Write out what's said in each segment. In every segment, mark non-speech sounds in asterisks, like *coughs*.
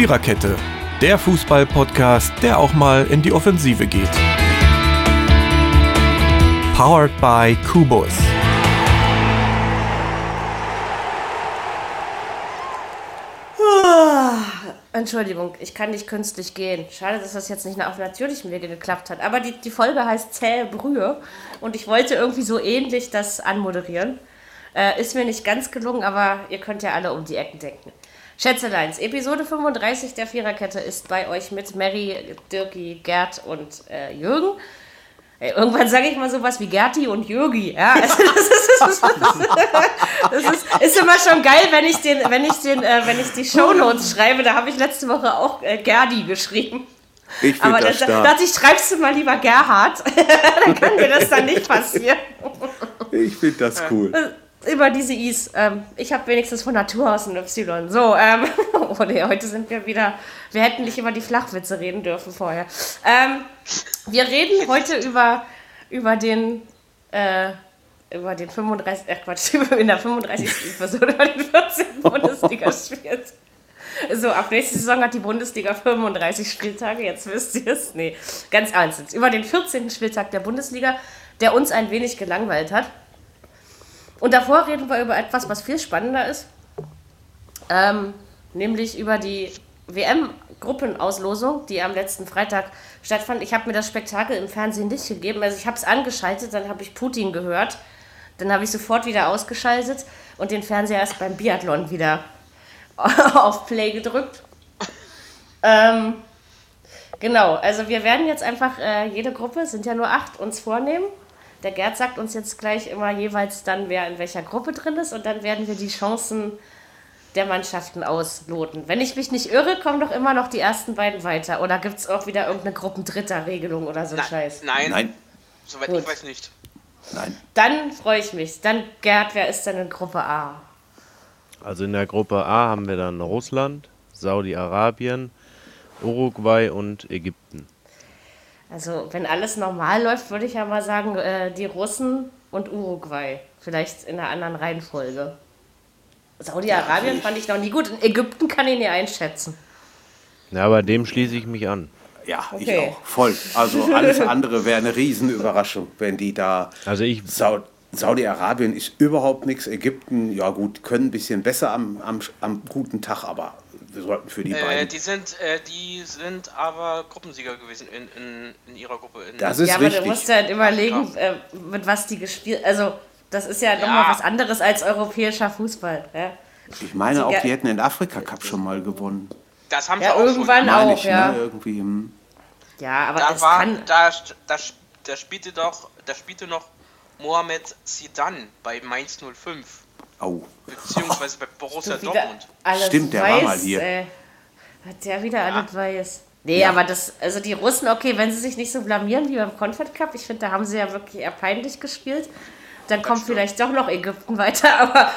Viererkette, der Fußball-Podcast, der auch mal in die Offensive geht. Powered by Kubus. Entschuldigung, ich kann nicht künstlich gehen. Schade, dass das jetzt nicht auf natürlichem Wege geklappt hat. Aber die, die Folge heißt Zähe Brühe und ich wollte irgendwie so ähnlich das anmoderieren. Äh, ist mir nicht ganz gelungen, aber ihr könnt ja alle um die Ecken denken. Schätzeleins, Episode 35 der Viererkette ist bei euch mit Mary, Dirki, Gerd und äh, Jürgen. Irgendwann sage ich mal sowas wie Gerti und Jürgi. Ja, *laughs* also das, ist, das, ist, das ist, ist, immer schon geil, wenn ich, den, wenn ich, den, äh, wenn ich die Shownotes schreibe. Da habe ich letzte Woche auch äh, Gerdi geschrieben. Ich Aber das da, da dachte ich, schreibst du mal lieber Gerhard. *laughs* dann kann dir das dann nicht passieren. Ich finde das cool. Über diese Is. Ähm, ich habe wenigstens von Natur aus ein Y. So, ähm, *laughs* oh nee, heute sind wir wieder. Wir hätten nicht über die Flachwitze reden dürfen vorher. Ähm, wir reden heute über, über den. Äh, über den 35. Ach Quatsch, *laughs* in der 35. *laughs* Episode über den 14. Bundesligaspiel. So, ab nächster Saison hat die Bundesliga 35 Spieltage, jetzt wisst ihr es. Nee, ganz ernst. Über den 14. Spieltag der Bundesliga, der uns ein wenig gelangweilt hat. Und davor reden wir über etwas, was viel spannender ist, ähm, nämlich über die WM-Gruppenauslosung, die am letzten Freitag stattfand. Ich habe mir das Spektakel im Fernsehen nicht gegeben. Also ich habe es angeschaltet, dann habe ich Putin gehört, dann habe ich sofort wieder ausgeschaltet und den Fernseher erst beim Biathlon wieder *laughs* auf Play gedrückt. Ähm, genau, also wir werden jetzt einfach äh, jede Gruppe, sind ja nur acht, uns vornehmen der Gerd sagt uns jetzt gleich immer jeweils dann, wer in welcher Gruppe drin ist und dann werden wir die Chancen der Mannschaften ausloten. Wenn ich mich nicht irre, kommen doch immer noch die ersten beiden weiter. Oder gibt es auch wieder irgendeine Gruppendritter-Regelung oder so Na, Scheiß? Nein. Nein. Soweit Gut. ich weiß nicht. Nein. Dann freue ich mich. Dann, Gerd, wer ist denn in Gruppe A? Also in der Gruppe A haben wir dann Russland, Saudi-Arabien, Uruguay und Ägypten. Also, wenn alles normal läuft, würde ich ja mal sagen, äh, die Russen und Uruguay. Vielleicht in einer anderen Reihenfolge. Saudi-Arabien fand ich noch nie gut. In Ägypten kann ich nie einschätzen. Ja, bei dem schließe ich mich an. Ja, ich Okay. auch. Voll. Also alles andere wäre eine Riesenüberraschung, wenn die da. Also ich, Sau Saudi-Arabien ist überhaupt nichts. Ägypten, ja gut, können ein bisschen besser am, am, am guten Tag, aber sollten für die Äh, beiden. die sind, äh, die sind aber Gruppensieger gewesen in, in, in ihrer Gruppe. In, Das ist ja, aber richtig. du musst ja halt überlegen, äh, mit was die gespielt. Also, das ist ja, nochmal was anderes als europäischer Fußball. Ja, Ich meine auch, Ja. die hätten den Afrika-Cup schon mal gewonnen. das haben ja sie auch irgendwann schon. Auch, ich, ja. ne? Irgendwie. Hm. Ja, aber Da es war, kann. da, da, da spielte doch, da spielte noch Mohamed Zidane bei Mainz 05, Oh. beziehungsweise bei Borussia du Dortmund. alles Stimmt, der weiß, war mal hier. Äh, hat der wieder alles weiß. Nee, aber das, also die Russen, okay, wenn sie sich nicht so blamieren wie beim Confed Cup, ich finde, da haben sie ja wirklich eher peinlich gespielt. Dann kommt vielleicht doch noch Ägypten *laughs* weiter, aber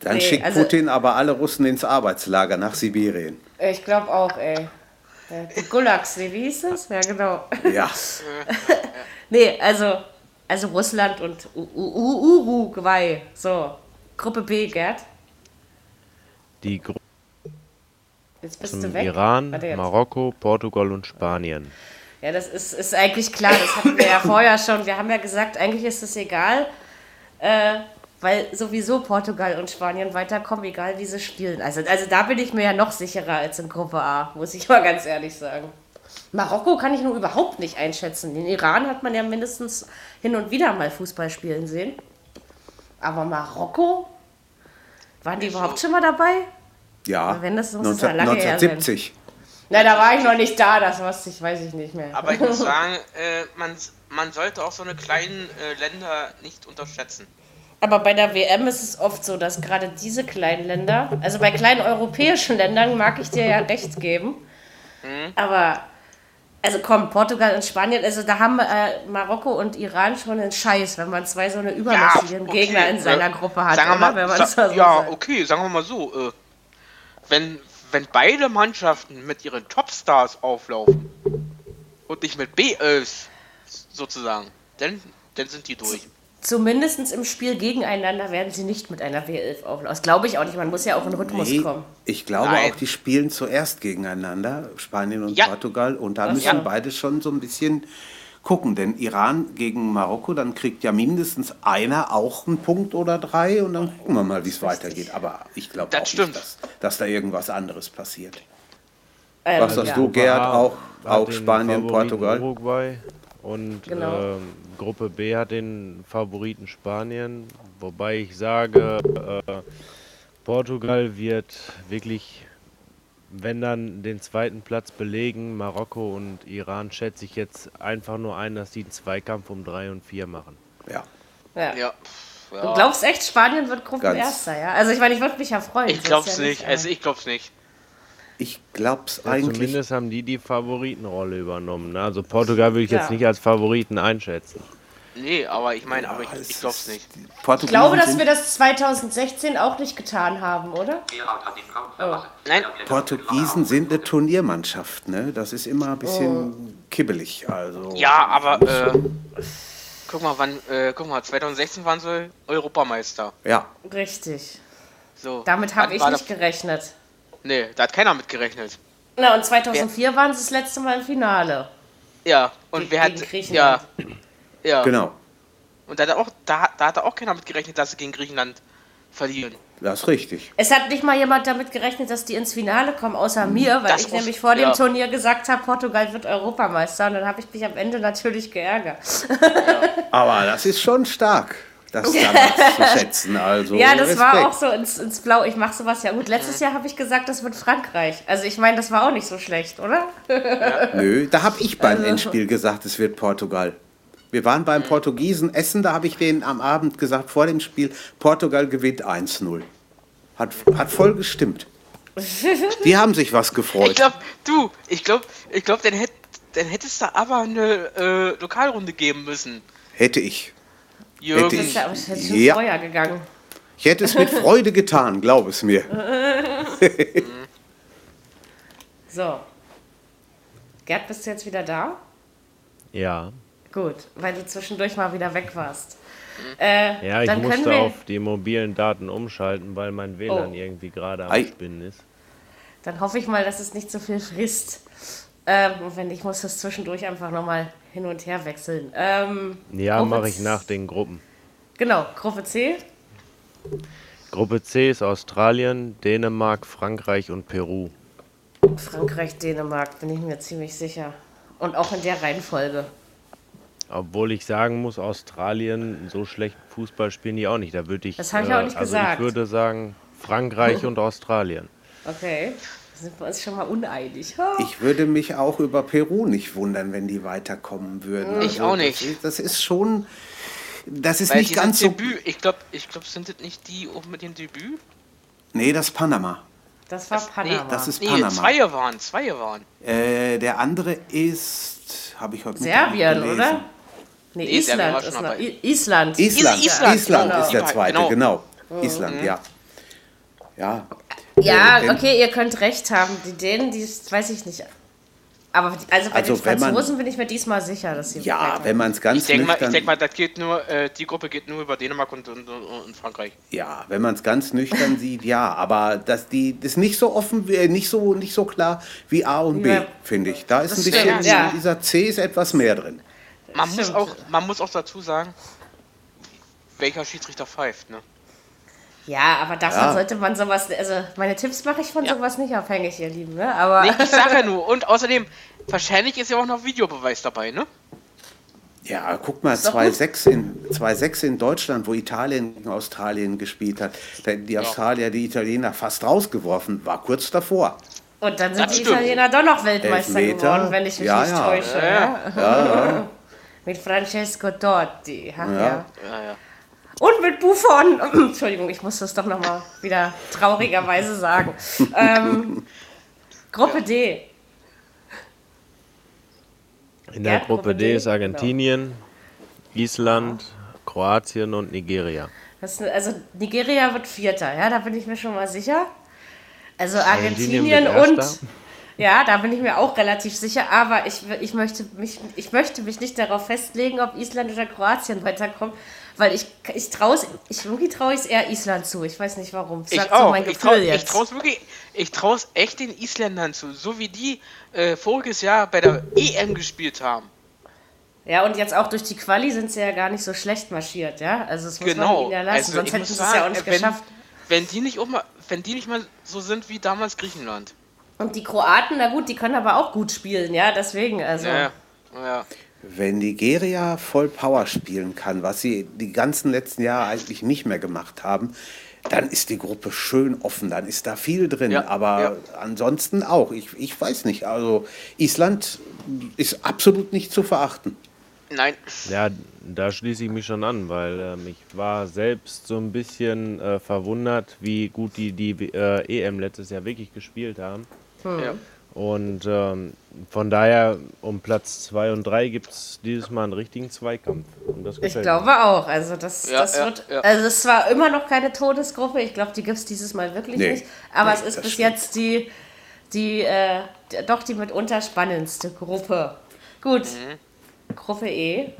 Dann Nee, schickt also- Putin aber alle Russen ins Arbeitslager nach Sibirien. ich glaube auch, ey. Die Gulags, nee, wie hieß das? Ja, genau. Ja. *laughs* Nee, also, also Russland und Uruguay. So, Gruppe B, Gerd. die Gruppe Jetzt bist du weg. Iran. Marokko, Portugal und Spanien. Ja, das ist, ist eigentlich klar. Das hatten wir ja vorher schon. Wir haben ja gesagt, eigentlich ist es egal, äh, weil sowieso Portugal und Spanien weiterkommen, egal wie sie spielen. Also, also da bin ich mir ja noch sicherer als in Gruppe A, muss ich mal ganz ehrlich sagen. Marokko kann ich nun überhaupt nicht einschätzen. Den Iran hat man ja mindestens hin und wieder mal Fußball spielen sehen. Aber Marokko? Waren die überhaupt schon mal dabei? Ja. Wenn das- muss es ja 19, lange her sein. 1970. Na, da war ich noch nicht da, das wusste ich, weiß ich nicht mehr. Aber ich muss *laughs* sagen, äh, man, man sollte auch so eine kleinen äh, Länder nicht unterschätzen. Aber bei der WM ist es oft so, dass gerade diese kleinen Länder, also bei kleinen europäischen Ländern mag ich dir ja recht geben, aber also komm, Portugal und Spanien, also da haben äh, Marokko und Iran schon einen Scheiß, wenn man zwei so eine übermächtigen okay, Gegner in äh, seiner Gruppe hat, sagen wir oder? mal, sa- so ja, sagt. okay, sagen wir mal so. Äh, wenn, wenn beide Mannschaften mit ihren Topstars auflaufen und nicht mit B11 sozusagen, dann, dann sind die durch. Zumindest im Spiel gegeneinander werden sie nicht mit einer W11 auflaufen. Das glaube ich auch nicht. Man muss ja auch in Rhythmus Nee, kommen. ich glaube Nein. auch, die spielen zuerst gegeneinander, Spanien und Ja. Portugal. Und da Ach müssen so. beide schon so ein bisschen gucken. Denn Iran gegen Marokko, dann kriegt ja mindestens einer auch einen Punkt oder drei. Und dann gucken wir mal, wie es weitergeht. Aber ich glaube Das auch stimmt. nicht, dass, dass da irgendwas anderes passiert. Ähm, Was sagst ja. du, Gerhard? Auch, auch Spanien, Favoriten Portugal? Uruguay und Genau. ähm, Gruppe B hat den Favoriten Spanien, wobei ich sage, äh, Portugal wird wirklich, wenn dann den zweiten Platz belegen, Marokko und Iran schätze ich jetzt einfach nur ein, dass die einen Zweikampf um 3 und 4 machen. Ja. Ja. Ja. Du glaubst echt, Spanien wird Gruppenerster, ja? Also ich meine, ich würde mich ja freuen. Ich glaub's ja nicht. äh, Also ich glaub's nicht. Ich glaube es Ja, eigentlich. zumindest haben die die Favoritenrolle übernommen. Ne? Also Portugal würde ich Ja. jetzt nicht als Favoriten einschätzen. Nee, aber ich meine, aber ich, Es ich glaub's ist- nicht. Ich glaube, dass wir das 2016 auch nicht getan haben, oder? Oh. Nein, Portugiesen sind eine Turniermannschaft, ne? Das ist immer ein bisschen kibbelig. Also ja, aber äh, guck mal, wann, äh, guck mal, 2016 waren sie Europameister. ja, Richtig. So. Damit habe ich nicht gerechnet. Nee, da hat keiner mit gerechnet. Na, und 2004 waren sie das letzte Mal im Finale. Ja, und Ge- wer hat. gegen Ja, Griechenland. ja. genau. Und da hat, auch, da, da hat auch keiner mit gerechnet, dass sie gegen Griechenland verlieren. Das ist richtig. Es hat nicht mal jemand damit gerechnet, dass die ins Finale kommen, außer mir, weil Das ich muss- nämlich vor dem ja. Turnier gesagt habe, Portugal wird Europameister. Und dann habe ich mich am Ende natürlich geärgert. Aber das ist schon stark, das damals *laughs* zu schätzen. Also Ja, das war Respekt. auch so ins, ins Blau. Ich mache sowas ja gut. Letztes Jahr habe ich gesagt, das wird Frankreich. Also ich meine, das war auch nicht so schlecht, oder? Nö, da habe ich beim Also- Endspiel gesagt, es wird Portugal. Wir waren beim Portugiesen essen, da habe ich denen am Abend gesagt, vor dem Spiel, Portugal gewinnt 1-0. Hat, hat voll gestimmt. *laughs* Die haben sich was Ich gefreut. glaub, du, ich glaub, ich glaub, dann, hätt, dann hättest du aber eine äh, Lokalrunde geben müssen. Hätte ich. Jürgen. Hätte Das ist ja schon Ja. vorher gegangen. Ich hätte es mit Freude getan, glaub es mir. *laughs* So. Gerd, bist du jetzt wieder da? Ja. Gut, weil du zwischendurch mal wieder weg warst. Äh, Ja, ich musste auf die mobilen Daten umschalten, weil mein WLAN Oh. irgendwie gerade am Ei. Spinnen ist. Dann hoffe ich mal, dass es nicht so viel frisst. Ähm, wenn nicht, muss das zwischendurch einfach nochmal hin und her wechseln. Ähm, Ja, mache ich nach den Gruppen. Genau, Gruppe C. Gruppe C ist Australien, Dänemark, Frankreich und Peru. Frankreich, Dänemark, bin ich mir ziemlich sicher. Und auch in der Reihenfolge. Obwohl ich sagen muss, Australien, so schlecht Fußball spielen die auch nicht. Da würde ich, Das hab ich auch nicht also gesagt. ich würde sagen Frankreich *laughs* und Australien. Okay, sind wir uns schon mal uneinig. Ha. Ich würde mich auch über Peru nicht wundern, wenn die weiterkommen würden. Ich auch nicht. Das ist, das ist schon, das ist Weil nicht ganz so. Debüt. Ich glaube, ich glaub, sind das nicht die auch mit dem Debüt? Nee, das ist Panama. Das war Panama. das ist Nee, Panama. zwei waren, zwei waren. Äh, der andere ist, habe ich heute Serbien, gelesen. oder? Nee, Nee, Island ist noch. Island. Island, Is- Island, Island, ist der genau. zweite, genau. Oh. Island, ja. Ja. Ja, okay, ihr könnt recht haben. Die Dänen, die weiß ich nicht. Aber die, also bei Also den wenn man- Franzosen bin ich mir diesmal sicher, dass sie Ja, wenn man es ganz Ich denke mal, ich nüchtern, denk mal, das geht nur, äh, die Gruppe geht nur über Dänemark und, und, und, Frankreich. ja, wenn man es ganz nüchtern *laughs* sieht, ja, aber dass die das ist nicht so offen, äh, nicht so nicht so klar wie A und B, Ja. finde ich. Da ist Das ein bisschen stimmt, ja. dieser C ist etwas mehr drin. Man muss, Stimmt. auch, man muss auch dazu sagen, welcher Schiedsrichter pfeift, ne? Ja, aber davon Ja. sollte man sowas. Also, meine Tipps mache ich von Ja. sowas nicht abhängig, ihr Lieben, ne? Aber. Nee, ich sag ja nur. *laughs* Und außerdem, wahrscheinlich ist ja auch noch Videobeweis dabei, ne? Ja, guck mal, doch 2-6 in, 2-6 in Deutschland, wo Italien gegen Australien gespielt hat. Da hätten die Australier die Italiener fast rausgeworfen, war kurz davor. Und dann sind Das die stimmt. Italiener doch noch Weltmeister Elfmeter. geworden, wenn ich mich Ja, nicht ja. täusche. Ja, Ja, *laughs* Mit Francesco Totti. Ach, ja. Ja. Und mit Buffon. *clears throat* Entschuldigung, ich muss das doch nochmal wieder traurigerweise sagen. ähm, Gruppe D. In der Ja, Gruppe Gruppe D D, ist Argentinien, Island, Kroatien und Nigeria. Das, also Nigeria wird Vierter, ja, da bin ich mir schon mal sicher. Also Argentinien Argentinien und. Ja, da bin ich mir auch relativ sicher, aber ich, ich, möchte, mich, ich möchte mich nicht darauf festlegen, ob Island oder Kroatien weiterkommt, weil ich, ich traue ich, irgendwie traue ich es eher Island zu. Ich weiß nicht warum. Das Ich auch. So mein ich Gefühl traue jetzt. es wirklich, ich traue es echt den Isländern zu, so wie die äh, voriges Jahr bei der EM gespielt haben. Ja, und jetzt auch durch die Quali sind sie ja gar nicht so schlecht marschiert, ja? Also das muss man Genau. ihnen ja lassen, Also, sonst ich hätten sie es ja auch nicht wenn- geschafft. Wenn die nicht auch mal, wenn die nicht mal so sind wie damals Griechenland. Und die Kroaten, na gut, die können aber auch gut spielen, ja, deswegen, also. Ja, ja. Wenn Nigeria voll Power spielen kann, was sie die ganzen letzten Jahre eigentlich nicht mehr gemacht haben, dann ist die Gruppe schön offen, dann ist da viel drin. Ja, Aber ja. ansonsten auch. Ich, ich weiß nicht. Also Island ist absolut nicht zu verachten. Nein. Ja, da schließe ich mich schon an, weil ähm, ich war selbst so ein bisschen äh, verwundert, wie gut die die äh, EM letztes Jahr wirklich gespielt haben. Ja. Und ähm, von daher um Platz 2 und 3 gibt es dieses Mal einen richtigen Zweikampf. Und das Ich glaube auch. Also das, Ja, das ja, wird. ja. Also es war immer noch keine Todesgruppe. Ich glaube, die gibt es dieses Mal wirklich Nee. nicht. Aber Nee, es ist bis stimmt. jetzt die, die, äh, die- doch die mitunter spannendste Gruppe. Gut. Gruppe E,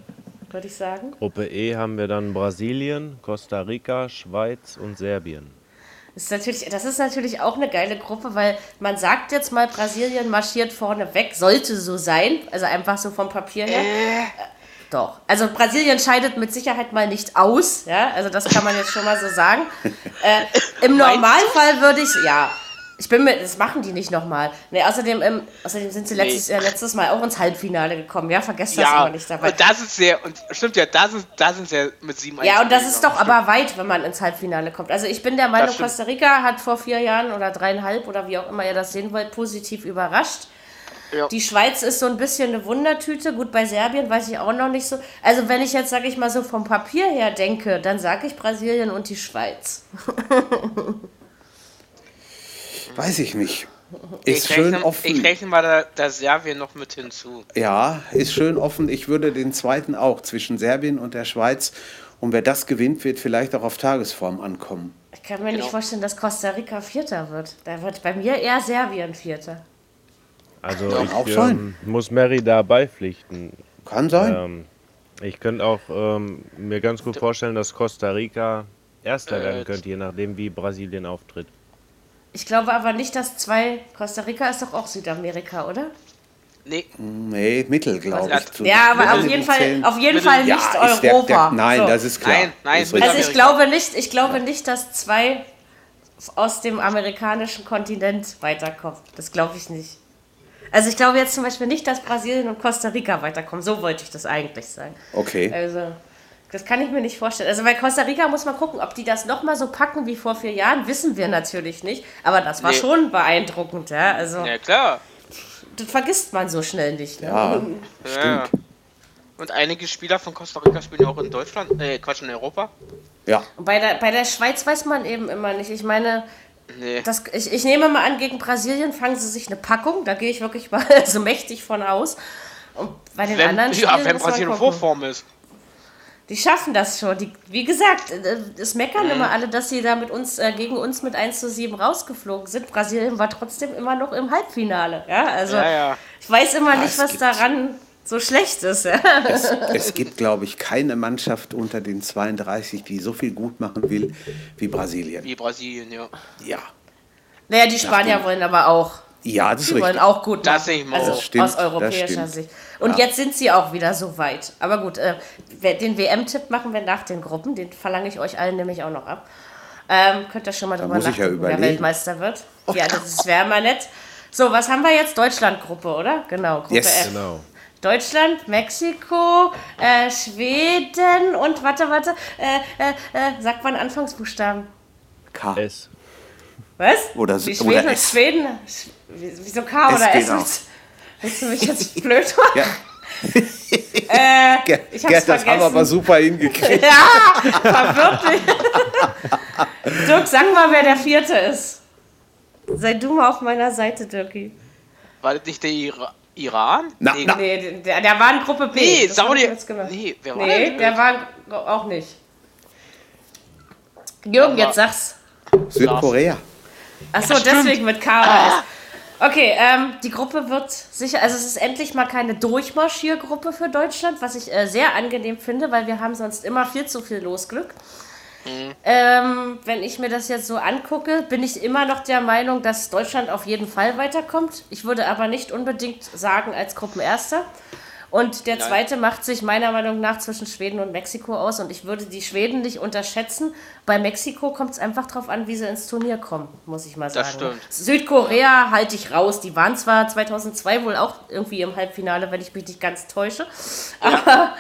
würde ich sagen. mir. Gruppe E haben wir dann Brasilien, Costa Rica, Schweiz und Serbien. Das ist, natürlich, das ist natürlich auch eine geile Gruppe, weil man sagt jetzt mal, Brasilien marschiert vorne weg, sollte so sein, also einfach so vom Papier her. Äh, Doch. Also Brasilien scheidet mit Sicherheit mal nicht aus, ja, also das kann man jetzt schon mal so sagen. Äh, Im Normalfall würde ich, ja, ich bin mir, das machen die nicht nochmal. Nee, außerdem, ähm, außerdem sind sie letztes, äh, letztes Mal auch ins Halbfinale gekommen, ja, vergesst das Ja, immer nicht dabei. und das ist sehr, und stimmt ja, da sind, da sind sie ja mit sieben Ja, und das ist doch eingegangen. aber weit, wenn man ins Halbfinale kommt. Also ich bin der Meinung. Costa Rica hat vor vier Jahren oder dreieinhalb oder wie auch immer ihr das sehen wollt, positiv überrascht. Ja. Die Schweiz ist so ein bisschen eine Wundertüte. Gut, bei Serbien weiß ich auch noch nicht so. Also wenn ich jetzt, sage ich mal, so vom Papier her denke, dann sage ich Brasilien und die Schweiz. *laughs* Weiß ich nicht. Ist Ich schön rechne, offen. ich rechne mal da, da Serbien noch mit hinzu. Ja, ist schön offen. Ich würde den zweiten auch zwischen Serbien und der Schweiz. Und wer das gewinnt, wird vielleicht auch auf Tagesform ankommen. Ich kann mir Genau. nicht vorstellen, dass Costa Rica Vierter wird. Da wird bei mir eher Serbien Vierter. Also Kann ich auch ähm, muss Mary da beipflichten. Kann sein. Ähm, ich könnte auch ähm, mir ganz gut vorstellen, dass Costa Rica Erster Äh, werden könnte, je nachdem wie Brasilien auftritt. Ich glaube aber nicht, dass zwei. Costa Rica ist doch auch Südamerika, oder? Nee, Nee, Mittel, glaube ich. Zu- Ja, aber auf jeden Fall, auf jeden Fall nicht ja, ist der, Europa. der, nein, So. das ist klar. Nein, nein, ist. Also ich glaube nicht, ich glaube nicht, dass zwei aus dem amerikanischen Kontinent weiterkommen. Das glaube ich nicht. Also ich glaube jetzt zum Beispiel nicht, dass Brasilien und Costa Rica weiterkommen. So wollte ich das eigentlich sagen. okay. Also das kann ich mir nicht vorstellen. Also bei Costa Rica muss man gucken, ob die das nochmal so packen wie vor vier Jahren, wissen wir natürlich nicht. Aber das war Nee. schon beeindruckend, ja. Also ja klar. das vergisst man so schnell nicht. Ne? Ja, Ja. stimmt. Und einige Spieler von Costa Rica spielen ja auch in Deutschland, äh, Quatsch, in Europa. Ja, Und bei der, bei der Schweiz weiß man eben immer nicht. Ich meine, Nee. Das, ich, ich nehme mal an, gegen Brasilien fangen sie sich eine Packung. Da gehe ich wirklich mal *laughs* so mächtig von aus. Und bei den wenn, anderen ja, Spielen wenn muss man Brasilien. Vorform ist. Die schaffen das schon. Die, wie gesagt, äh, es meckern Mhm. immer alle, dass sie da mit uns, äh, gegen uns mit 1 zu 7 rausgeflogen sind. Brasilien war trotzdem immer noch im Halbfinale. Ja, also Ja, ja. ich weiß immer nicht, es was daran so schlecht ist. Ja. es, es gibt, glaube ich, keine Mannschaft unter den 32, die so viel gut machen will wie Brasilien. Wie Brasilien, ja. Ja, Naja, die Spanier wollen aber auch. Ja das ist Die wollen richtig. auch gut Das machen. sehe ich mal also auch. Das stimmt, aus europäischer das. Sicht. Und jetzt sind sie auch wieder so weit. Aber gut, äh, den WM-Tipp machen wir nach den Gruppen. Den verlange ich euch allen nämlich auch noch ab. Ähm, könnt ihr schon mal drüber ich ja nachdenken, wer. Weltmeister wird. Ja, das wäre mal nett. So, was haben wir jetzt? Deutschland-Gruppe, oder? Genau, Gruppe Yes. F. Genau. Deutschland, Mexiko, äh, Schweden und warte, warte, äh, äh, äh, sagt man Anfangsbuchstaben. K. S. Was? Oder so- Schweden oder S. Schweden? Wieso K oder S? Willst, du mich jetzt *laughs* blöd machen? Ja. Äh, Gerd, ich hab's Gerd, das haben wir aber super hingekriegt. *laughs* Ja, verwirrt mich. Dirk, sag mal, wer der Vierte ist. Sei du mal auf meiner Seite, Dirki. War das nicht der Ira Iran? Na, nee, na. Nee, der, der war in Gruppe B. Nee, Das Saudi- nee, wer war Nee, denn? der war auch nicht. Jürgen, jetzt sag's. Südkorea. Achso, deswegen mit K oder S. Okay, ähm, die Gruppe wird sicher, also es ist endlich mal keine Durchmarschiergruppe für Deutschland, was ich äh, sehr angenehm finde, weil wir haben sonst immer viel zu viel Losglück. Ähm, wenn ich mir das jetzt so angucke, bin ich immer noch der Meinung, dass Deutschland auf jeden Fall weiterkommt. Ich würde aber nicht unbedingt sagen als Gruppenerster. Und der Nein. zweite macht sich meiner Meinung nach zwischen Schweden und Mexiko aus. Und ich würde die Schweden nicht unterschätzen. Bei Mexiko kommt es einfach drauf an, wie sie ins Turnier kommen, muss ich mal sagen. Das stimmt. Südkorea halte ich raus. Die waren zwar 2002 wohl auch irgendwie im Halbfinale, wenn ich mich nicht ganz täusche. Aber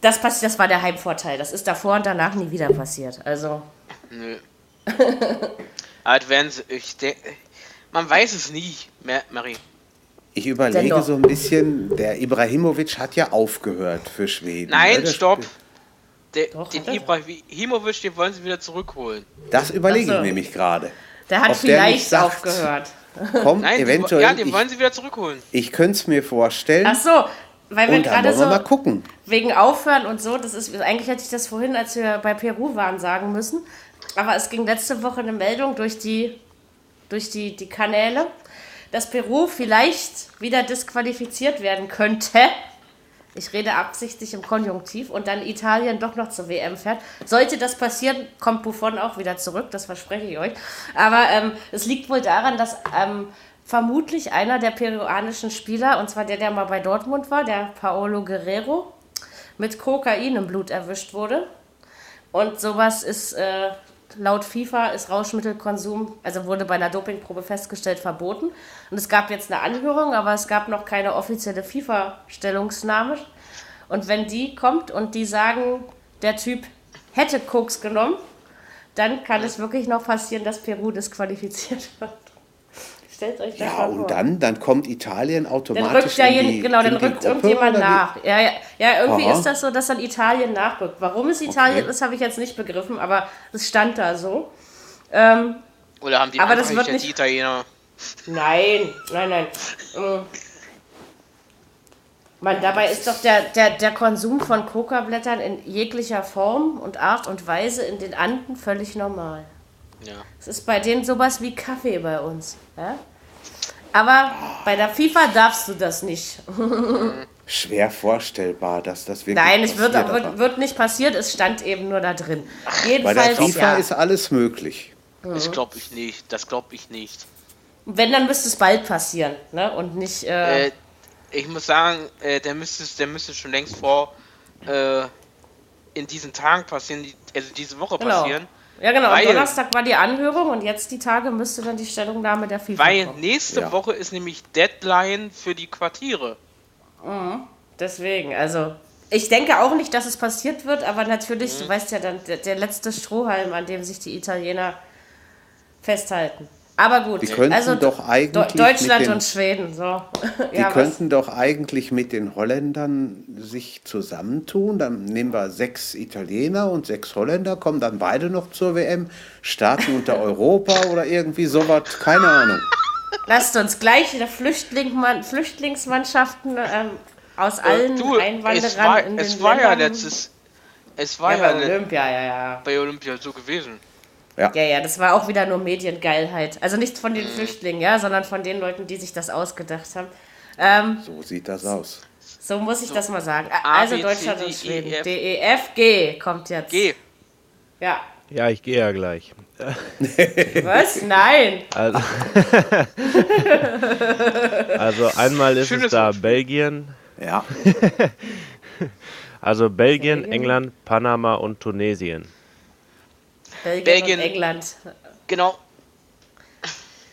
das, passt, das war der Heimvorteil. Das ist davor und danach nie wieder passiert. Also, Nö. *laughs* Aber ich denke, man weiß es nie, Marie. Ich überlege Dennoch. so ein bisschen, der Ibrahimovic hat ja aufgehört für Schweden. ne? Nein, Der stopp. Der, Doch, den. Ibrahimovic, den wollen sie wieder zurückholen. Das überlege Ach so. ich nämlich gerade. der hat Ob der vielleicht sagt, aufgehört. Komm, *laughs* Nein, die, eventuell. ja, den ich wollen sie wieder zurückholen. ich könnte es mir vorstellen. Ach so, weil wir und dann gerade so mal gucken. wegen Aufhören und so, das ist eigentlich hätte ich das vorhin, als wir bei Peru waren, sagen müssen. Aber es ging letzte Woche eine Meldung durch die durch die, die Kanäle, dass Peru vielleicht wieder disqualifiziert werden könnte. Ich rede absichtlich im Konjunktiv und dann Italien doch noch zur WM fährt. Sollte das passieren, kommt Buffon auch wieder zurück, das verspreche ich euch. Aber ähm, es liegt wohl daran, dass ähm, vermutlich einer der peruanischen Spieler, und zwar der, der mal bei Dortmund war, der Paolo Guerrero, mit Kokain im Blut erwischt wurde. Und sowas ist äh, laut FIFA ist Rauschmittelkonsum, also wurde bei einer Dopingprobe festgestellt, verboten. Und es gab jetzt eine Anhörung, aber es gab noch keine offizielle FIFA-Stellungnahme. Und wenn die kommt und die sagen, der Typ hätte Koks genommen, dann kann es wirklich noch passieren, dass Peru disqualifiziert *laughs* wird. Stellt euch das Ja, mal vor. und dann, dann kommt Italien Dann automatisch rückt ja in die, genau, dann rückt Gruppe, irgendjemand nach. Ja, ja, ja irgendwie Aha. ist das so, dass dann Italien nachrückt. Warum es Italien Okay. ist, habe ich jetzt nicht begriffen, aber es stand da so. Ähm, Oder haben die Aber das wird nicht die Italiener? nein, nein, nein. Ähm, Man, dabei ist doch der, der, der Konsum von Coca-Blättern in jeglicher Form und Art und Weise in den Anden völlig normal. Ja. Es ist bei denen sowas wie Kaffee bei uns. Ja? Aber bei der FIFA darfst du das nicht. *laughs* Schwer vorstellbar, dass das wirklich Nein, es wird, wird, wird nicht passiert, es stand eben nur da drin. Bei der Jedenfalls, FIFA ja. ist alles möglich. Das glaube ich nicht. Das glaube ich nicht. Wenn, dann müsste es bald passieren. Ne? Und nicht. Äh, Äh, ich muss sagen, äh, der müsste der müsste schon längst vor äh, in diesen Tagen passieren, die, also diese Woche genau. passieren. Ja, genau. Weil- Donnerstag war die Anhörung und jetzt die Tage müsste dann die Stellungnahme der FIFA Weil kommen. nächste Ja. Woche ist nämlich Deadline für die Quartiere. Deswegen, also. Ich denke auch nicht, dass es passiert wird, aber natürlich, Mhm. du weißt ja dann, der, der letzte Strohhalm, an dem sich die Italiener festhalten. Aber gut, Die könnten also doch eigentlich Deutschland den- und Schweden, so. *laughs* Die ja, was? könnten doch eigentlich mit den Holländern sich zusammentun. Dann nehmen wir sechs Italiener und sechs Holländer, kommen dann beide noch zur WM, starten unter *laughs* Europa oder irgendwie sowas. Keine Ahnung. Lasst uns gleich wieder Flüchtling Flüchtlingsmannschaften ähm, aus allen Äh, du, Einwanderern es war, in es den war ja Ländern. letztes, es war ja, ja, bei Olympia, ja, ja. bei Olympia so gewesen. Ja, ja, das war auch wieder nur Mediengeilheit. Also nicht von den Flüchtlingen, ja, sondern von den Leuten, die sich das ausgedacht haben. Ähm, So sieht das aus. so muss ich das mal sagen. A, Also B, C, Deutschland D, und E, Schweden. F. D, E, F, G kommt jetzt. Geh. Ja. Ja, ich gehe ja gleich. *laughs* *laughs* Was? Nein. Also, *laughs* also einmal ist Schönes es da Wortspiel. Belgien, Ja, also Belgien, Belgien. England, Panama und Tunesien. Belgien, Belgien. und England. Genau.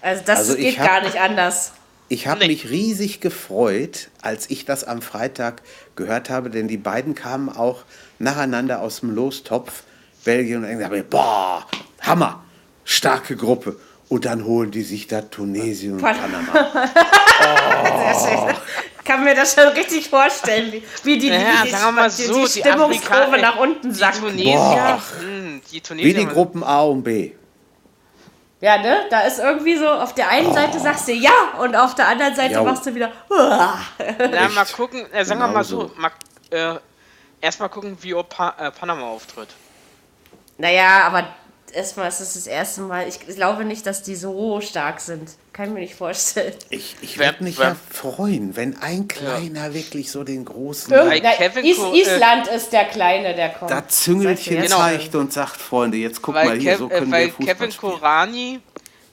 Also das Also geht hab- gar nicht anders. ich habe Nee. mich riesig gefreut, als ich das am Freitag gehört habe, denn die beiden kamen auch nacheinander aus dem Lostopf. Belgien und England. Boah, Hammer, starke Gruppe. Und dann holen die sich da Tunesien und Pan- Panama. *laughs* Sehr schön. Kann mir das schon richtig vorstellen, wie, wie die, Naja, die, wir die, so, die die Stimmungskurve nach unten Die sackt. Tunesier, Boah. hm, die Wie Tunesier, die Gruppen A und B. Ja, ne? Da ist irgendwie so, auf der einen Seite sagst du ja und auf der anderen Seite Ja. machst du wieder Uah. Na, mal gucken, äh, sagen wir Genau mal so, so. mal, äh, erstmal gucken, wie auch pa äh, Panama auftritt. Naja, aber erstmal ist es das erste Mal. Ich glaube nicht, dass die so stark sind. Kann ich mir nicht vorstellen. Ich, ich Wer- würde mich ja freuen, wenn ein Kleiner wirklich so den großen Kevin Is, äh, Island ist der Kleine, der kommt. da Züngelchen Genau. zeigt und sagt, Freunde, jetzt guck mal Weil, hier, Kev, so äh, können weil wir Fußball Kevin spielen. Korani,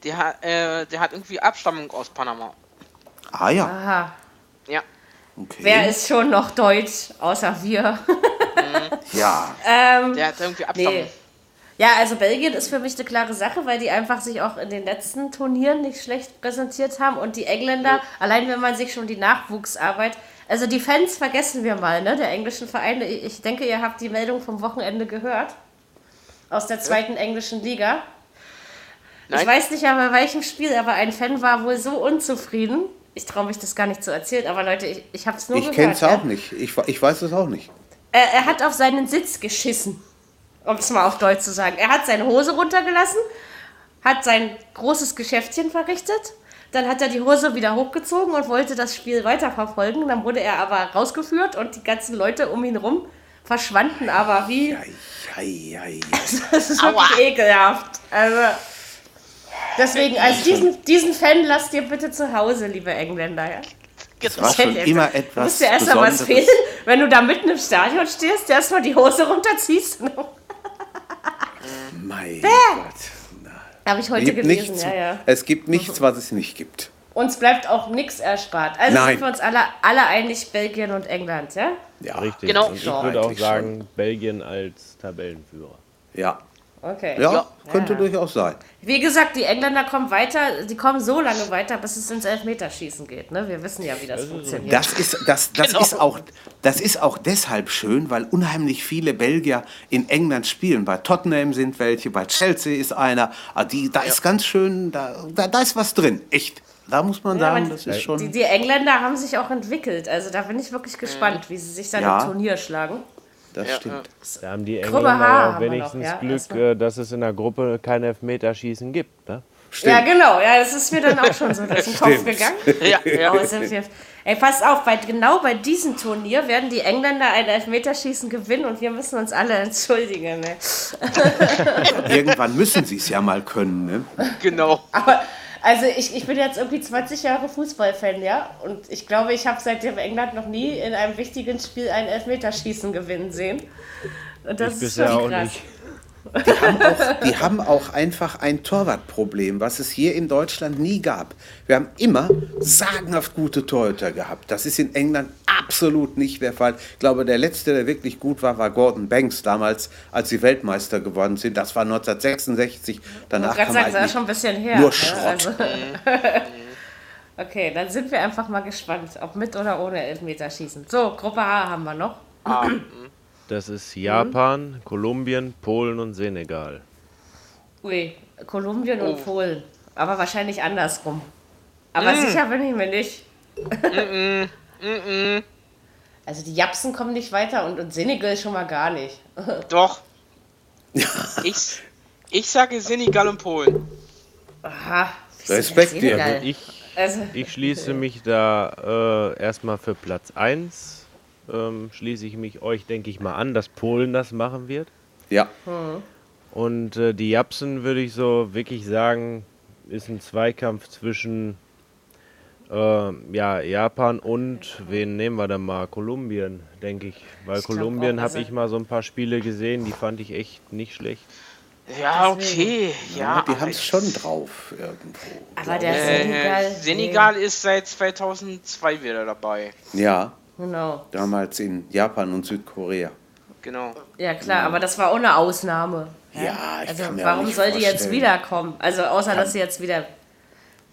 der, hat, äh, der hat irgendwie Abstammung aus Panama. Ah ja, Aha. Ja. okay. Wer ist schon noch deutsch, außer wir? ja, *laughs* ähm, Der hat irgendwie Abstammung. nee. Ja, also Belgien ist für mich eine klare Sache, weil die einfach sich auch in den letzten Turnieren nicht schlecht präsentiert haben. Und die Engländer, allein wenn man sich schon die Nachwuchsarbeit, also die Fans vergessen wir mal, ne, der englischen Vereine. Ich ich denke, ihr habt die Meldung vom Wochenende gehört. Aus der zweiten englischen Liga. Ich Nein. weiß nicht bei welchem Spiel, aber ein Fan war wohl so unzufrieden. Ich traue mich das gar nicht zu erzählen, aber Leute, ich, ich habe es nur ich gehört. kenne es ja. auch nicht. Ich, ich weiß es auch nicht. Er, er hat auf seinen Sitz geschissen, um es mal auf Deutsch zu sagen. Er hat seine Hose runtergelassen, hat sein großes Geschäftchen verrichtet, dann hat er die Hose wieder hochgezogen und wollte das Spiel weiterverfolgen. Dann wurde er aber rausgeführt und die ganzen Leute um ihn rum verschwanden aber wie. Ei, ei, ei. *laughs* Das ist wirklich ekelhaft. Also. Deswegen, also diesen, diesen Fan lasst ihr bitte zu Hause, liebe Engländer. Ja? Es war schon immer Du etwas musst dir erst mal was Besonderes. fehlen, wenn du da mitten im Stadion stehst, erst mal die Hose runterziehst. Mein Gott. Habe ich heute Gibt gelesen, nichts, ja, ja. Es gibt nichts, was es nicht gibt. Uns bleibt auch nichts erspart. Also Nein. sind wir uns alle, alle einig, Belgien und England, ja? Ja, Richtig. Genau. Und ich würde auch sagen, Belgien als Tabellenführer. ja. Okay. Ja, Ja. könnte Ja. durchaus sein. Wie gesagt, die Engländer kommen weiter, die kommen so lange weiter, bis es ins Elfmeterschießen geht. Ne? Wir wissen ja, wie das funktioniert. Das ist, das, das, Genau. ist auch, das ist auch deshalb schön, weil unheimlich viele Belgier in England spielen. Bei Tottenham sind welche, bei Chelsea ist einer. Ah, die, da ist ganz schön, da, da, da ist was drin. Echt. Da muss man Ja, sagen, aber das ist schon. die, die Engländer haben sich auch entwickelt. Also da bin ich wirklich gespannt, wie sie sich dann Ja. im Turnier schlagen. Das Ja, stimmt. Da haben die Engländer ja wenigstens noch, ja, Glück, erstmal. äh, dass es in der Gruppe kein Elfmeterschießen gibt. Ne? Ja, Stimmt. genau. Ja, das ist mir dann auch schon so durch den Kopf gegangen. *laughs* Ja, ja. Sind wir, ey, pass auf, bei, genau bei diesem Turnier werden die Engländer ein Elfmeterschießen gewinnen und wir müssen uns alle entschuldigen. Ne? *laughs* *laughs* Irgendwann müssen sie es ja mal können. Ne? Genau. Aber also ich, ich bin jetzt irgendwie 20 Jahre Fußballfan, ja? Und ich glaube, ich habe seitdem England noch nie in einem wichtigen Spiel ein Elfmeterschießen gewinnen sehen. Und das Ich ist schon auch krass. nicht. Die haben auch einfach ein Torwartproblem, was es hier in Deutschland nie gab. Wir haben immer sagenhaft gute Torhüter gehabt. Das ist in England absolut nicht der Fall. Ich glaube, der letzte, der wirklich gut war, war Gordon Banks damals, als sie Weltmeister geworden sind. Das war 1966. Danach kam sagen, das ist eigentlich schon ein bisschen her. nur ne? Schrott. Also, *laughs* okay, dann sind wir einfach mal gespannt, ob mit oder ohne Elfmeterschießen. So, Gruppe H haben wir noch. Ah, Das ist Japan, Kolumbien, Polen und Senegal. Ui, Kolumbien Oh. und Polen. Aber wahrscheinlich andersrum. Aber Mm. sicher bin ich mir nicht. Also die Japsen kommen nicht weiter und, und Senegal schon mal gar nicht. *laughs* doch. *laughs* Ich, ich sage Senegal und Polen. Aha. Respekt dir. Senegal? Ich, Also, ich schließe mich da äh, erstmal für Platz 1. Ähm, schließe ich mich euch, denke ich mal, an, dass Polen das machen wird. Ja, Und äh, die Japsen würde ich so wirklich sagen, ist ein Zweikampf zwischen äh, ja, Japan und wen nehmen wir da mal? Kolumbien, denke ich. Weil Ich Kolumbien habe also- ich mal so ein paar Spiele gesehen, die fand ich echt nicht schlecht. Ja, okay. Ja, die haben es ich- schon drauf irgendwo. aber der Äh, Senegal. Senegal ist seit 2002 wieder dabei. Ja, Nee, genau. damals in Japan und Südkorea. Genau. Ja, klar, aber das war ohne Ausnahme. Ja, ich Also, kann mir auch warum nicht soll die jetzt vorstellen. wiederkommen? Also, außer dass sie jetzt wieder.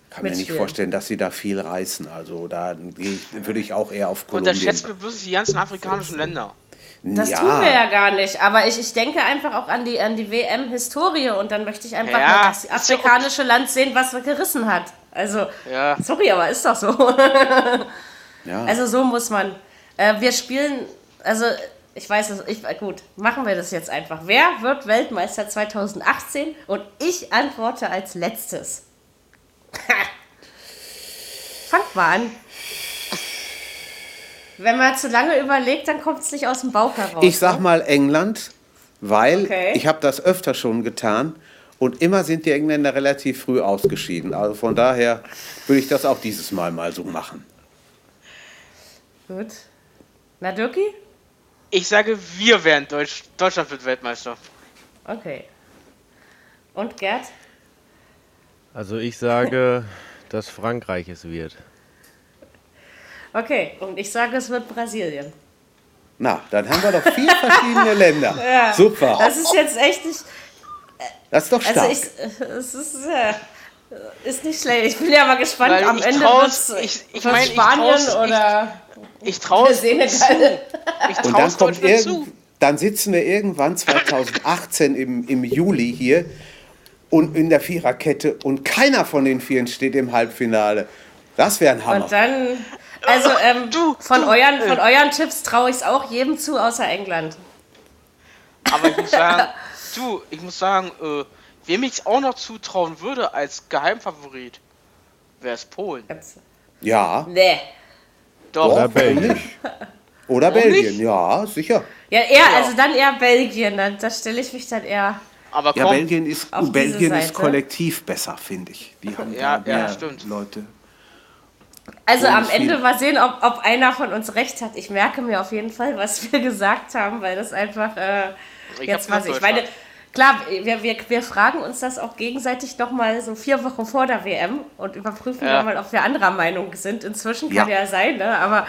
kann mir nicht vorstellen, dass sie da viel reißen. Also da ich- würde ich auch eher auf Und Kolumbien. da schätzt mir bloß die ganzen afrikanischen Länder. Das ja, tun wir ja gar nicht. Aber ich, ich denke einfach auch an die, an die WM-Historie und dann möchte ich einfach Ja, mal das ja afrikanische Land sehen, was gerissen hat. Also, Ja. sorry, aber ist doch so. *laughs* ja. Also so muss man. Äh, wir spielen, also ich weiß es, ich, gut, machen wir das jetzt einfach. Wer wird Weltmeister 2018? Und ich antworte als letztes. *laughs* Fangt mal an. Wenn man zu lange überlegt, dann kommt es nicht aus dem Bauch heraus. ich sag ne? mal England, weil Okay. ich habe das öfter schon getan und immer sind die Engländer relativ früh ausgeschieden. Also von daher würde ich das auch dieses Mal mal so machen. Gut. Na, Dirki? Ich sage, wir werden Deutsch, Deutschland wird Weltmeister. Okay. Und Gerd? Also ich sage, *laughs* dass Frankreich es wird. Okay. Und ich sage, es wird Brasilien. Na, dann haben wir doch vier verschiedene Länder. *laughs* Super. Das ist jetzt echt nicht. Das ist doch stark. Also, ich, es ist. Äh, ist nicht schlecht. Ich bin ja mal gespannt. Weil Am ich Ende trau's- wird's, ich- ich wird's mein, ich Spanien ich- oder Ich traue Senegal. ich Und dann trau's kommt Deutschland zu. dann sitzen wir irgendwann 2018 im, im Juli hier und in der Viererkette und keiner von den Vieren steht im Halbfinale. Das wäre ein Hammer. Und dann. Also, ähm, Du, von, du, euren, von euren Tipps traue ich es auch jedem zu, außer England. Aber ich muss sagen, *laughs* du, ich muss sagen, äh, wem ich auch noch zutrauen würde als Geheimfavorit, wäre es Polen. Ja, Nee. Doch, Oder Belgien. Oder Warum Belgien, nicht? ja, sicher. Ja, eher, also dann eher Belgien. Dann, da stelle ich mich dann eher. aber Ja, Belgien ist, Auf diese Belgien ist kollektiv besser, finde ich. Die haben Ja, ja, stimmt. Leute. Also am Ende mal sehen, ob, ob einer von uns recht hat. Ich merke mir auf jeden Fall, was wir *laughs* gesagt haben, weil das einfach äh, jetzt was ich meine. Klar, wir, wir, wir fragen uns das auch gegenseitig noch mal so vier Wochen vor der WM und überprüfen Ja. mal, ob wir anderer Meinung sind. Inzwischen kann ja, Ja. sein, ne? aber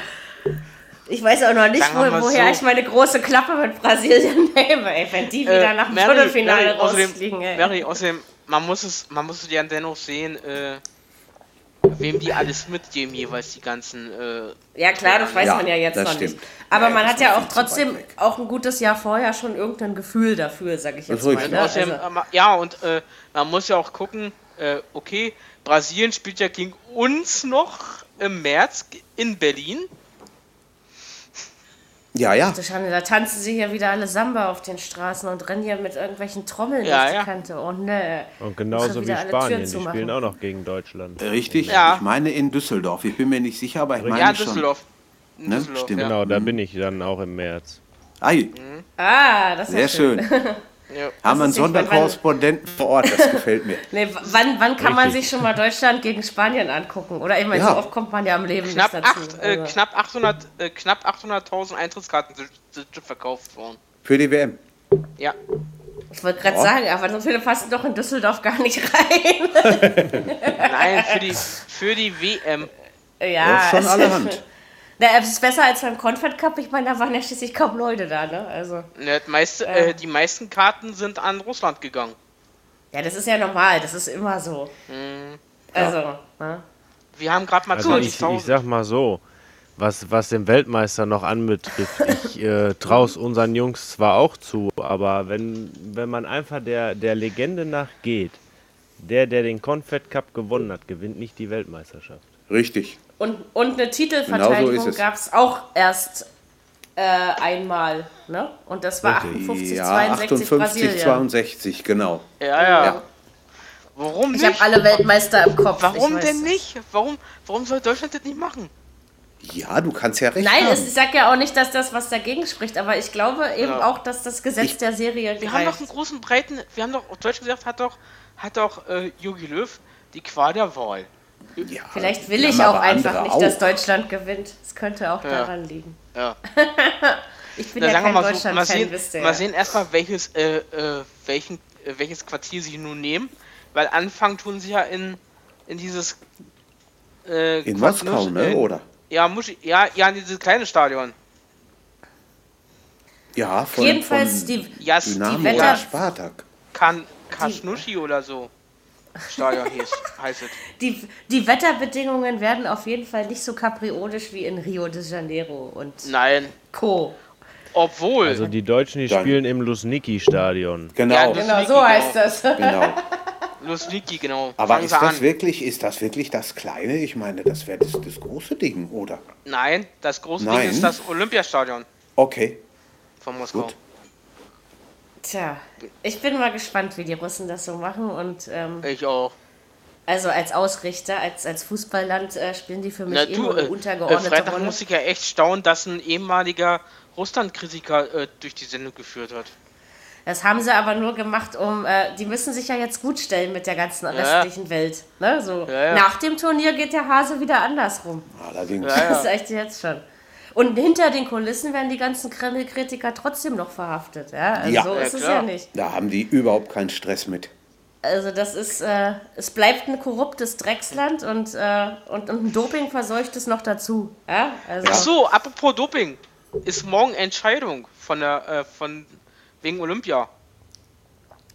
ich weiß auch noch nicht, wo, woher so. ich meine große Klappe mit Brasilien *laughs* nehme, ey, wenn die wieder nach dem Viertelfinale außerdem, rausfliegen. Ey. Mary, außerdem, man muss es, man muss ja dennoch sehen, äh, wem die alles mitgeben, jeweils die ganzen, äh, Ja klar, das weiß Ja, man ja jetzt das noch stimmt. nicht. Aber Ja, man hat ja auch trotzdem auch ein gutes Jahr vorher schon irgendein Gefühl dafür, sage ich jetzt mal. Ne? Und außerdem, Also, äh, ja, und äh, man muss ja auch gucken, äh, okay, Brasilien spielt ja gegen uns noch im März in Berlin. Ja, ja. das Schande, da tanzen sie hier wieder alle Samba auf den Straßen und rennen hier mit irgendwelchen Trommeln Ja, durch die ja. Kante. Oh ne. Und genauso wie Spanien, die spielen auch noch gegen Deutschland. Richtig. Ja. Ich meine in Düsseldorf. Ich bin mir nicht sicher, aber ich meine ja, schon. Düsseldorf. In Ne? Düsseldorf, Stimmt. ja. Genau, da bin ich dann auch im März. Ei, Ah, das ist sehr ja schön. schön. *laughs* Ja. Haben wir einen Sonderkorrespondenten vor Ort, das gefällt mir. *laughs* Nee, wann, wann kann man Richtig. sich schon mal Deutschland gegen Spanien angucken? Oder ich meine, Ja. so oft kommt man ja im Leben Knapp, nicht dazu. acht, äh, knapp 800, äh, knapp 800.000 Eintrittskarten sind, sind verkauft worden. Für die WM. Ja, ich wollte gerade Ja. sagen, aber so viele passen doch in Düsseldorf gar nicht rein. *laughs* nein, für die, *laughs* für die WM. ja, Ja, schon allerhand. Na, es ist besser als beim Confed Cup. Ich meine, da waren ja schließlich kaum Leute da, ne? Also, Ne, die meiste, äh, die meisten Karten sind an Russland gegangen. ja, das ist ja normal. Das ist immer so. Mhm. Also, ne? Wir haben gerade mal Also ich, ich 20.000. sag mal so, was, was den Weltmeister noch anbetrifft, *laughs* ich äh, traue es unseren Jungs zwar auch zu, aber wenn, wenn man einfach der, der Legende nach geht, der, der den Confed Cup gewonnen hat, gewinnt nicht die Weltmeisterschaft. Richtig. Und, und eine Genau Titelverteidigung so ist es. gab es auch erst äh, einmal, ne? Und das war 58, Ja, 62 58, Brasilien. 62, genau. Ja, ja. Ja. Warum Ich nicht? habe alle Weltmeister im Kopf. Warum ich denn nicht? Warum, warum soll Deutschland das nicht machen? Ja, du kannst ja recht Nein, haben. es, ich sage ja auch nicht, dass das was dagegen spricht, aber ich glaube eben Ja. auch, dass das Gesetz Ich- der Serie Wir haben doch greift. einen großen, breiten. Wir haben doch, auf Deutsch gesagt, hat doch, hat doch äh, Jogi Löw die Qual der Wahl. Ja, Vielleicht will ich auch einfach nicht, dass auch. Deutschland gewinnt. Es könnte auch Ja. daran liegen. Ja. *laughs* Ich bin Dann ja kein mal so, mal Deutschland-Fan, sehen, wisst ihr. mal sehen erstmal, welches, äh, äh, welchen, äh, welches Quartier sie nun nehmen. Weil anfangen tun sie ja in, in dieses. Äh, In Quatsch, Moskau, Musch- ne, oder? Ja, Muschi, ja, ja, in dieses kleine Stadion. Ja, von, Jedenfalls von die, Dynamo die Wetter- oder Spartak. Kan Kasnuschi oder so. Stadion hieß, heißt es. die, die Wetterbedingungen werden auf jeden Fall nicht so kapriolisch wie in Rio de Janeiro und Nein. Co. Obwohl. Also die Deutschen, die Dann- spielen im Lusniki-Stadion. Genau, Ja, Genau, so genau. heißt das. genau. Lusniki, genau. Aber Fangen ist das, an. wirklich, ist das wirklich das Kleine? Ich meine, das wäre das, das große Ding, oder? Nein, das große Nein. Ding ist das Olympiastadion Okay, von Moskau. Gut. Tja, ich bin mal gespannt, wie die Russen das so machen und ähm, Ich auch. also als Ausrichter, als, als Fußballland äh, spielen die für mich Na, eh du, eine äh, äh, untergeordnete Freitag Rolle. muss ich ja echt staunen, dass ein ehemaliger Russland-Kritiker äh, durch die Sendung geführt hat. Das haben sie aber nur gemacht, um, äh, die müssen sich ja jetzt gut stellen mit der ganzen restlichen Welt. Ne? So, Ja, ja. Nach dem Turnier geht der Hase wieder andersrum. Allerdings. Ja, Das ist echt jetzt schon. Und hinter den Kulissen werden die ganzen Kreml-Kritiker trotzdem noch verhaftet. Ja? Also Ja. so Ja, ist es klar. ja nicht. Da haben die überhaupt keinen Stress mit. Also das ist, äh, es bleibt ein korruptes Drecksland und, äh, und, und ein Dopingverseuchtes noch dazu. Ja? Also, Ach so, apropos Doping. Ist morgen Entscheidung von der, äh, von, wegen Olympia.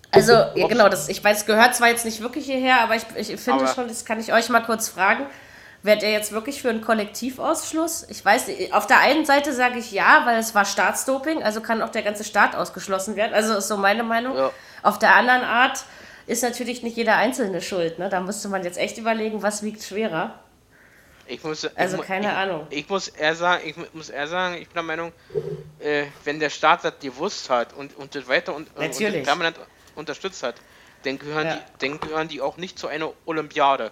Also, ja, genau, das, ich weiß, es gehört zwar jetzt nicht wirklich hierher, aber ich, ich finde Aber- schon, das kann ich euch mal kurz fragen. Werdet ihr jetzt wirklich für einen Kollektivausschluss? Ich weiß, auf der einen Seite sage ich ja, weil es war Staatsdoping, also kann auch der ganze Staat ausgeschlossen werden. Also ist so meine Meinung. Ja. Auf der anderen Art ist natürlich nicht jeder Einzelne schuld. Ne? Da müsste man jetzt echt überlegen, was wiegt schwerer. Ich muss, ich Also mu- keine ich, Ahnung. Ich muss eher sagen, ich mu- muss eher sagen, ich bin der Meinung, äh, wenn der Staat das gewusst hat und, und das weiter und, und das permanent unterstützt hat, dann gehören, Ja. die, dann gehören die auch nicht zu einer Olympiade.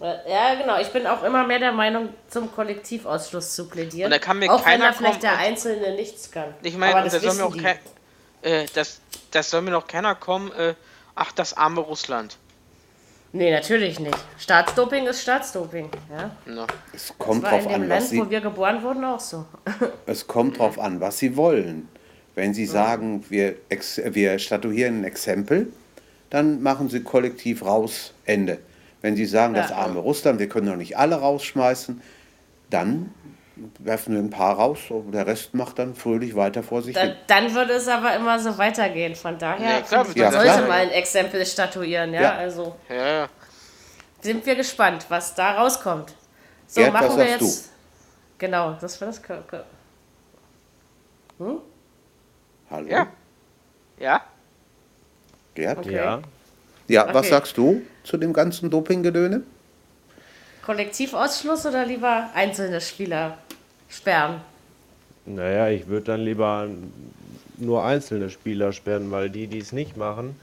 Ja, genau. Ich bin auch immer mehr der Meinung, zum Kollektivausschluss zu plädieren. Und da kann mir auch wenn keiner da vielleicht der Einzelne nichts kann. Ich meine, Aber das da soll mir auch kein, äh, das, das soll mir noch keiner kommen, äh, ach, das arme Russland. Nee, natürlich nicht. Staatsdoping ist Staatsdoping. Ja. Na, Es kommt War drauf in dem an, Land, was sie, wo wir geboren wurden, auch so. *laughs* es kommt drauf an, was sie wollen. Wenn sie sagen, wir, ex, wir statuieren ein Exempel, dann machen sie kollektiv raus, Ende. Wenn sie sagen, das Ja. arme Russland, wir können doch nicht alle rausschmeißen, dann werfen wir ein paar raus und der Rest macht dann fröhlich weiter vor sich Dann, hin. dann würde es aber immer so weitergehen. Von daher Nee, klar, ja, man sollte klar. mal ein Exempel statuieren. Ja? Ja. Also ja, ja. sind wir gespannt, was da rauskommt. So, Gerd, was machen wir sagst jetzt. Genau, das war das. Kö- Hallo? Ja. Ja? Gerd? Okay. Ja. Ja, was Okay. sagst du zu dem ganzen Dopinggedöne? Kollektivausschluss oder lieber einzelne Spieler sperren? Naja, ich würde dann lieber nur einzelne Spieler sperren, weil die, die es nicht machen,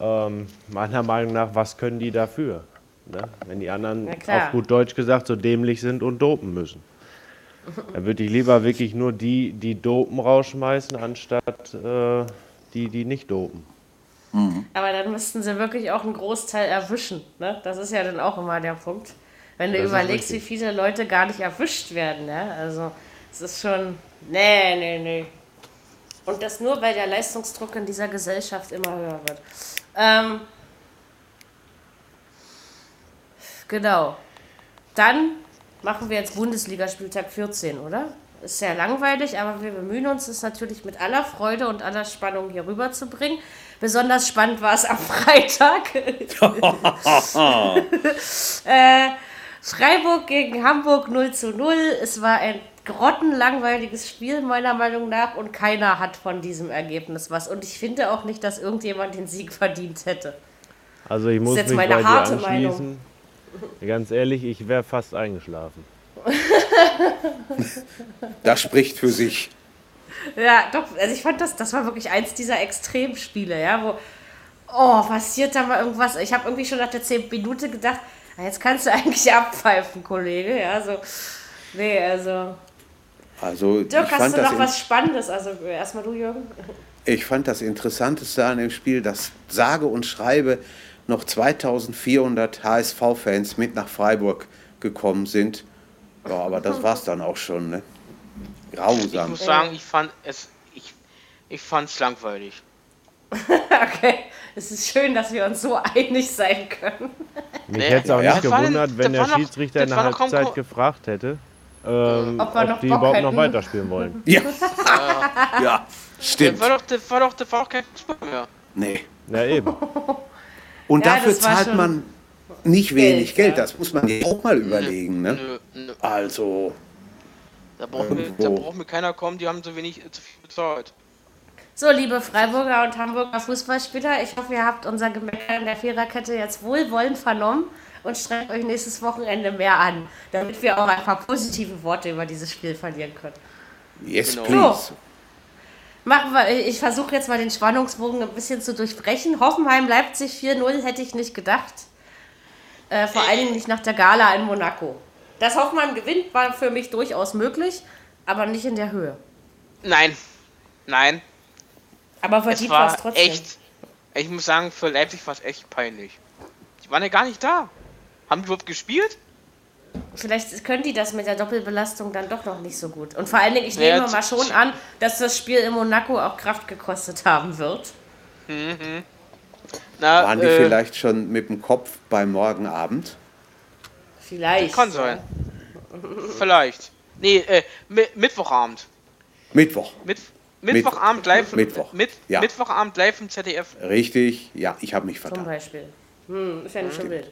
ähm, meiner Meinung nach, was können die dafür? Ne? Wenn die anderen, auf gut Deutsch gesagt, so dämlich sind und dopen müssen. Dann würde ich lieber wirklich nur die, die dopen, rausschmeißen, anstatt äh, die, die nicht dopen. Aber dann müssten sie wirklich auch einen Großteil erwischen. Ne? Das ist ja dann auch immer der Punkt. Wenn du Das überlegst, wie viele Leute gar nicht erwischt werden. Ja? Also, es ist schon. Nee, nee, nee. Und das nur, weil der Leistungsdruck in dieser Gesellschaft immer höher wird. Ähm, genau. Dann machen wir jetzt Bundesligaspieltag 14, oder? Ist sehr langweilig, aber wir bemühen uns, es natürlich mit aller Freude und aller Spannung hier rüberzubringen. Besonders spannend war es am *laughs* Freitag. *laughs* äh, Freiburg gegen Hamburg 0 zu 0. Es war ein grottenlangweiliges Spiel, meiner Meinung nach, und keiner hat von diesem Ergebnis was. Und ich finde auch nicht, dass irgendjemand den Sieg verdient hätte. Also ich muss jetzt mich meine bei dir harte anschließen. Ganz ehrlich, ich wäre fast eingeschlafen. *laughs* Das spricht für sich. Ja, doch, also ich fand das, das war wirklich eins dieser Extremspiele, ja, wo, oh, passiert da mal irgendwas. Ich habe irgendwie schon nach der 10 Minute gedacht, ah, jetzt kannst du *laughs* eigentlich abpfeifen, Kollege, ja, so, nee, also, Also Dirk, hast du noch was Spannendes, also erstmal du, Jürgen? ich fand das Interessanteste an dem Spiel, dass sage und schreibe noch 2400 HSV-Fans mit nach Freiburg gekommen sind. Ja, aber das war's dann auch schon, ne? Ich Grausam. muss sagen, ich fand es, ich, ich fand's langweilig. *laughs* Okay, es ist schön, dass wir uns so einig sein können. Mich Nee, hätte es auch ja. nicht Das gewundert, denn- wenn das der war noch- Schiedsrichter in das der noch Halbzeit gefragt hätte, ähm, Ob ob, wir noch die Bock überhaupt noch hätten. weiterspielen wollen. *laughs* *laughs* Ja. ja, Das stimmt. war doch, das war doch, das war doch kein Fußball mehr. Nee. Ja, eben. Und Ja, dafür das zahlt man nicht wenig Geld, Geld. ja. Das muss man ja auch mal überlegen, ne? Nö, nö. Also, Da braucht, mir, da braucht mir keiner kommen, die haben zu wenig, zu viel bezahlt. So, liebe Freiburger und Hamburger Fußballspieler, ich hoffe, ihr habt unser Gemecker in der Viererkette jetzt wohlwollend vernommen und strengt euch nächstes Wochenende mehr an, damit wir auch ein paar positive Worte über dieses Spiel verlieren können. yes, Genau. please. Machen wir, ich versuche jetzt mal den Spannungsbogen ein bisschen zu durchbrechen. Hoffenheim Leipzig 4-0 hätte ich nicht gedacht. Äh, vor allen Dingen nicht nach der Gala in Monaco. Dass Hoffenheim gewinnt, war für mich durchaus möglich, aber nicht in der Höhe. Nein. Nein. Aber Es verdient war es war trotzdem. echt, ich muss sagen, für Leipzig war es echt peinlich. Die waren ja gar nicht da. Haben die überhaupt gespielt? Vielleicht können die das mit der Doppelbelastung dann doch noch nicht so gut. Und vor allen Dingen, ich Ja, nehme mal schon an, dass das Spiel in Monaco auch Kraft gekostet haben wird. Na, Waren die äh, vielleicht schon mit dem Kopf beim Morgenabend? Vielleicht. Kann sein. Vielleicht. Nee, äh, Mi Mittwochabend. Mittwoch. Mit Mittwochabend live. Mittwoch, Mit ja. Mittwochabend live im ZDF. Richtig, ja, ich habe mich Zum vertan. Beispiel. Hm, ist ja nicht schon wild.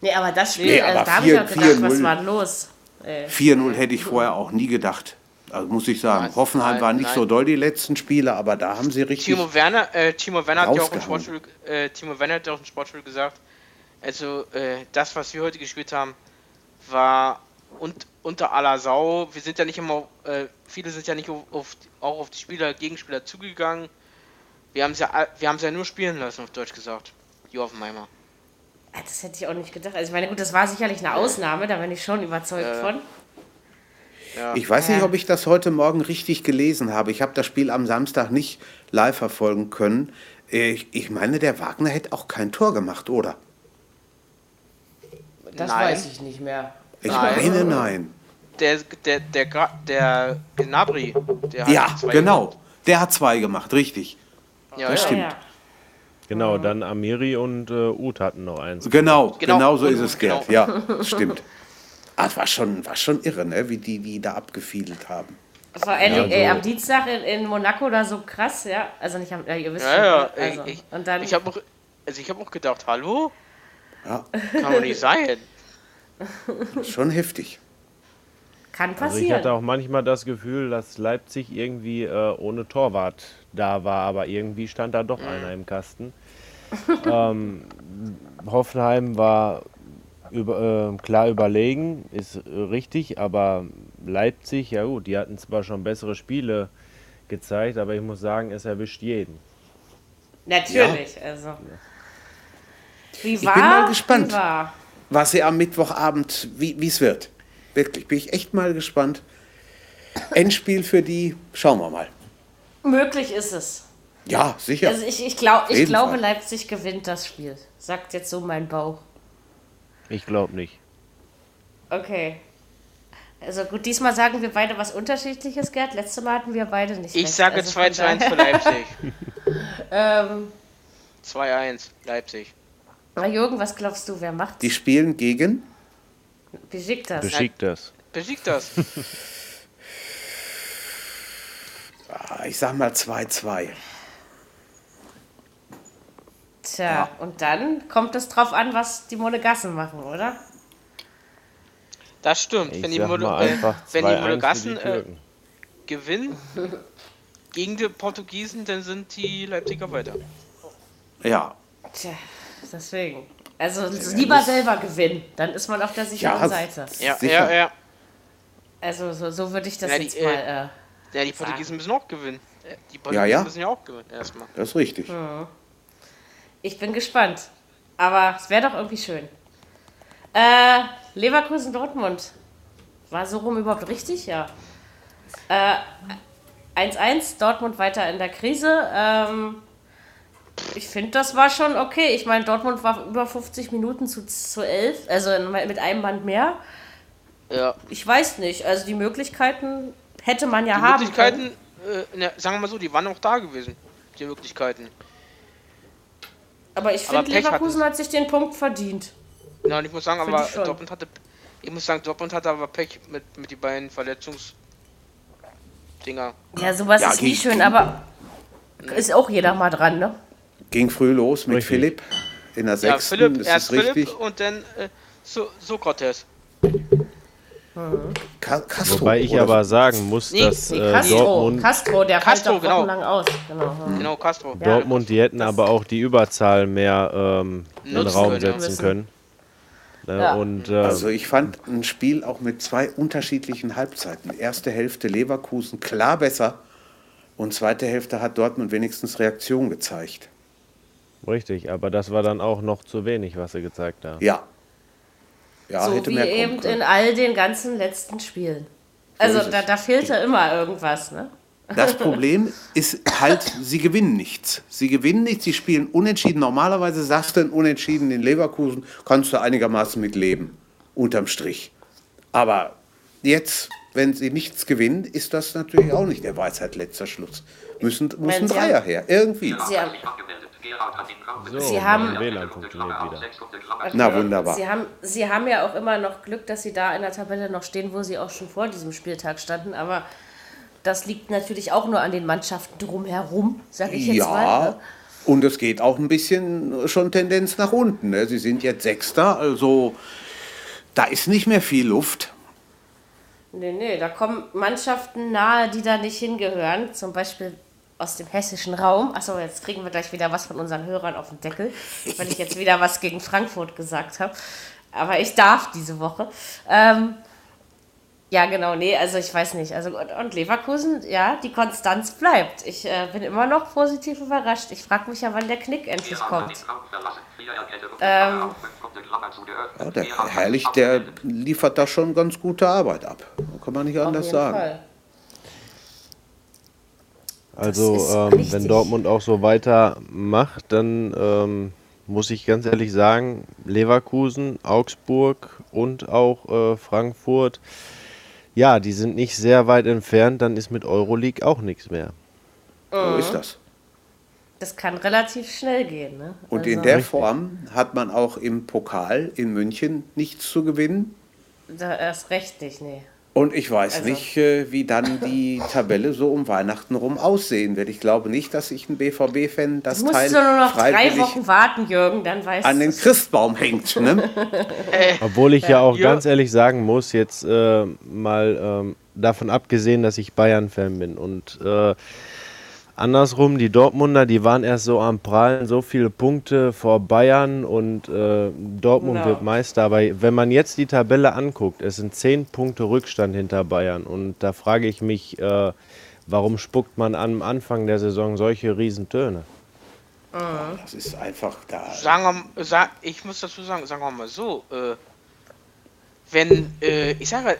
Nee, aber das Spiel, Nee, also aber da habe ich auch gedacht, was 4-0. war los? Äh, 4-0 hätte ich vorher auch nie gedacht. Also muss ich sagen, Nein, Hoffenheim nein, war nicht nein. so doll die letzten Spiele, aber da haben sie richtig. Timo Werner, äh, Timo Werner hat ja auch im. Sportstudio, äh, Timo Werner hat ja auch im Sportstudio gesagt, also äh, das, was wir heute gespielt haben, war und, unter aller Sau. Wir sind ja nicht immer, äh, viele sind ja nicht auf, auf, auch auf die Spieler, Gegenspieler zugegangen. Wir haben ja, wir haben ja nur spielen lassen, auf Deutsch gesagt. Die Hoffenheimer. ah, das hätte ich auch nicht gedacht. Also ich meine, gut, das war sicherlich eine Ausnahme, da bin ich schon überzeugt von. Ja. Ich weiß nicht, Ja. ob ich das heute Morgen richtig gelesen habe. Ich habe das Spiel am Samstag nicht live verfolgen können. Ich, ich meine, der Wagner hätte auch kein Tor gemacht, oder? Das Nein. weiß ich nicht mehr. Ich Nein. meine, nein. Der, der, der, der Gnabry, der hat Ja, zwei genau. Der hat zwei gemacht, richtig. gemacht. Ja, Das ja. stimmt. Ja. Genau, dann Amiri und äh, Uth hatten noch eins. Genau, Genau, genau, so und- ist es, Gerd. genau. Ja, das *laughs* stimmt. Ah, es war schon, war schon irre, ne? wie die, die da abgefiedelt haben. Vor allen Dingen Ja, ey, so. am Dienstag in, in Monaco da so krass, ja. Also nicht am, ja, ihr wisst Ja, schon. ja, also. ich, ich, Und dann, ich habe auch, also ich hab auch gedacht, hallo? Ja, Kann doch nicht sein. schon heftig. kann Also ich passieren. hatte auch manchmal das Gefühl, dass Leipzig irgendwie äh, ohne Torwart da war, aber irgendwie stand da doch einer im Kasten. ähm, Hoffenheim war über, äh, klar überlegen, ist richtig, aber Leipzig, ja gut, die hatten zwar schon bessere Spiele gezeigt, aber ich muss sagen, es erwischt jeden. Natürlich, also. Wie bin war? mal gespannt. Wie war? Was sie am Mittwochabend, wie es wird. Wirklich, bin ich echt mal gespannt. Endspiel für die, schauen wir mal. Möglich ist es. Ja, sicher. Also ich, ich, glaub, ich glaube, Fall. Leipzig gewinnt das Spiel. Sagt jetzt so mein Bauch. Ich glaube nicht. Okay. Also gut, diesmal sagen wir beide was Unterschiedliches, Gerd. Letztes Mal hatten wir beide nicht Ich recht. sage Also 2 von zu 1 für Leipzig. *laughs* *laughs* ähm, 2-1, Leipzig. Na, Jürgen, was glaubst du, wer macht? die spielen gegen, Beschickt das. Beschickt das. *laughs* Ah, ich sag mal 2-2. Tja, und dann kommt es drauf an, was die Monegassen machen, oder? Das stimmt. Ich wenn die, sag Mono, mal äh, einfach wenn die 2-1 für Monegassen die äh, gewinnen gegen die Portugiesen, dann sind die Leipziger weiter. Ja, Tja, deswegen. Also lieber selber gewinnen, dann ist man auf der sicheren Ja, Seite. Ja, Sicher. ja, ja. Also so, so würde ich das Ja, die, jetzt äh, mal. Äh, Ja, die Portugiesen müssen auch gewinnen. Äh, Die Ja, Portugiesen ja. müssen ja auch gewinnen, erstmal. das ist richtig. ich bin gespannt. Aber es wäre doch irgendwie schön. Äh, Leverkusen Dortmund. War so rum überhaupt richtig? Ja. Äh, 1-1, Dortmund weiter in der Krise. Ähm, ich finde, das war schon okay. Ich meine, Dortmund war über 50 Minuten zu, zu 11, also mit einem Band mehr. Ja. Ich weiß nicht. Also die Möglichkeiten hätte man ja Die haben Möglichkeiten, können. äh, ne, sagen wir mal so, die waren auch da gewesen. Die Möglichkeiten. Aber ich finde, Leverkusen hat sich den Punkt verdient. Ja, und ich muss sagen, Find aber. Dortmund hatte. Ich muss sagen, Dortmund hatte aber Pech mit, mit die beiden Verletzungs. Dinger. Ja, sowas Ja, ist nie schön, aber ist auch jeder mal dran, ne? Ging früh los mit Richtig. Philipp in der Ja, sechsten, Philipp, ist erst das richtig? Philipp und dann äh, so Sokrates. Ka Castro, Wobei ich oder aber sagen muss, Nee, dass Nee, äh, Castro. Dortmund, Castro, der fällt Castro, doch genau. wochenlang aus. Genau. hm. Genau, Castro. Dortmund, die hätten aber auch die Überzahl mehr ähm, in den Raum können, setzen können. Ne, Ja. Und äh, Also ich fand ein Spiel auch mit zwei unterschiedlichen Halbzeiten. Erste Hälfte Leverkusen klar besser und zweite Hälfte hat Dortmund wenigstens Reaktion gezeigt. Richtig, aber das war dann auch noch zu wenig, was sie gezeigt haben. Ja. Ja, so hätte wie eben können. in all den ganzen letzten Spielen. Also es. da, da fehlte immer irgendwas, ne? Das *laughs* Problem ist halt, sie gewinnen nichts. Sie gewinnen nichts, sie spielen unentschieden. Normalerweise sagst du ein Unentschieden in Leverkusen, kannst du einigermaßen mit leben, unterm Strich. Aber jetzt, wenn sie nichts gewinnen, ist das natürlich auch nicht der Weisheit letzter Schluss. Müssen, muss ein Dreier haben- her, irgendwie. Sie haben, So, Sie haben- WLAN funktioniert wieder. Na wunderbar. Sie haben, Sie haben ja auch immer noch Glück, dass Sie da in der Tabelle noch stehen, wo Sie auch schon vor diesem Spieltag standen. Aber das liegt natürlich auch nur an den Mannschaften drumherum, sage ich jetzt mal. Ja, Ne? und es geht auch ein bisschen schon Tendenz nach unten. Ne? Sie sind jetzt Sechster, also da ist nicht mehr viel Luft. Nee, nee, da kommen Mannschaften nahe, die da nicht hingehören. Zum Beispiel aus dem hessischen Raum. Achso, jetzt kriegen wir gleich wieder was von unseren Hörern auf den Deckel, weil ich jetzt wieder was gegen Frankfurt gesagt habe. Aber ich darf diese Woche. Ähm, ja, genau, nee, also ich weiß nicht. Also und, und Leverkusen, ja, die Konstanz bleibt. Ich äh, bin immer noch positiv überrascht. Ich frage mich ja, wann der Knick endlich kommt. Ähm, Ja, der Herrlich, der liefert da schon ganz gute Arbeit ab. Kann man nicht auf anders jeden sagen. Fall. Also, ähm, wenn Dortmund auch so weitermacht, dann ähm, muss ich ganz ehrlich sagen, Leverkusen, Augsburg und auch äh, Frankfurt, ja, die sind nicht sehr weit entfernt, dann ist mit Euroleague auch nichts mehr. So ist das. Das kann relativ schnell gehen. Ne? Und in Also, der Richtig. Form hat man auch im Pokal in München nichts zu gewinnen. Da erst recht nicht, nee. Und ich weiß Also- nicht, äh, wie dann die Tabelle so um Weihnachten rum aussehen wird. Ich glaube nicht, dass sich ein BVB-Fan das Du musst Teil du nur noch drei Wochen warten, Jürgen, dann weißt an den. Christbaum hängt. Ne? *laughs* Obwohl ich ja, auch Ja. ganz ehrlich sagen muss, jetzt äh, mal ähm, davon abgesehen, dass ich Bayern-Fan bin und äh, andersrum, die Dortmunder, die waren erst so am Prallen, so viele Punkte vor Bayern und äh, Dortmund Genau. wird Meister. Aber wenn man jetzt die Tabelle anguckt, es sind zehn Punkte Rückstand hinter Bayern und da frage ich mich, äh, warum spuckt man am Anfang der Saison solche Riesentöne? Das ist einfach da. Sagen wir, sa ich muss dazu sagen, sagen wir mal so, äh, wenn, äh, ich sage,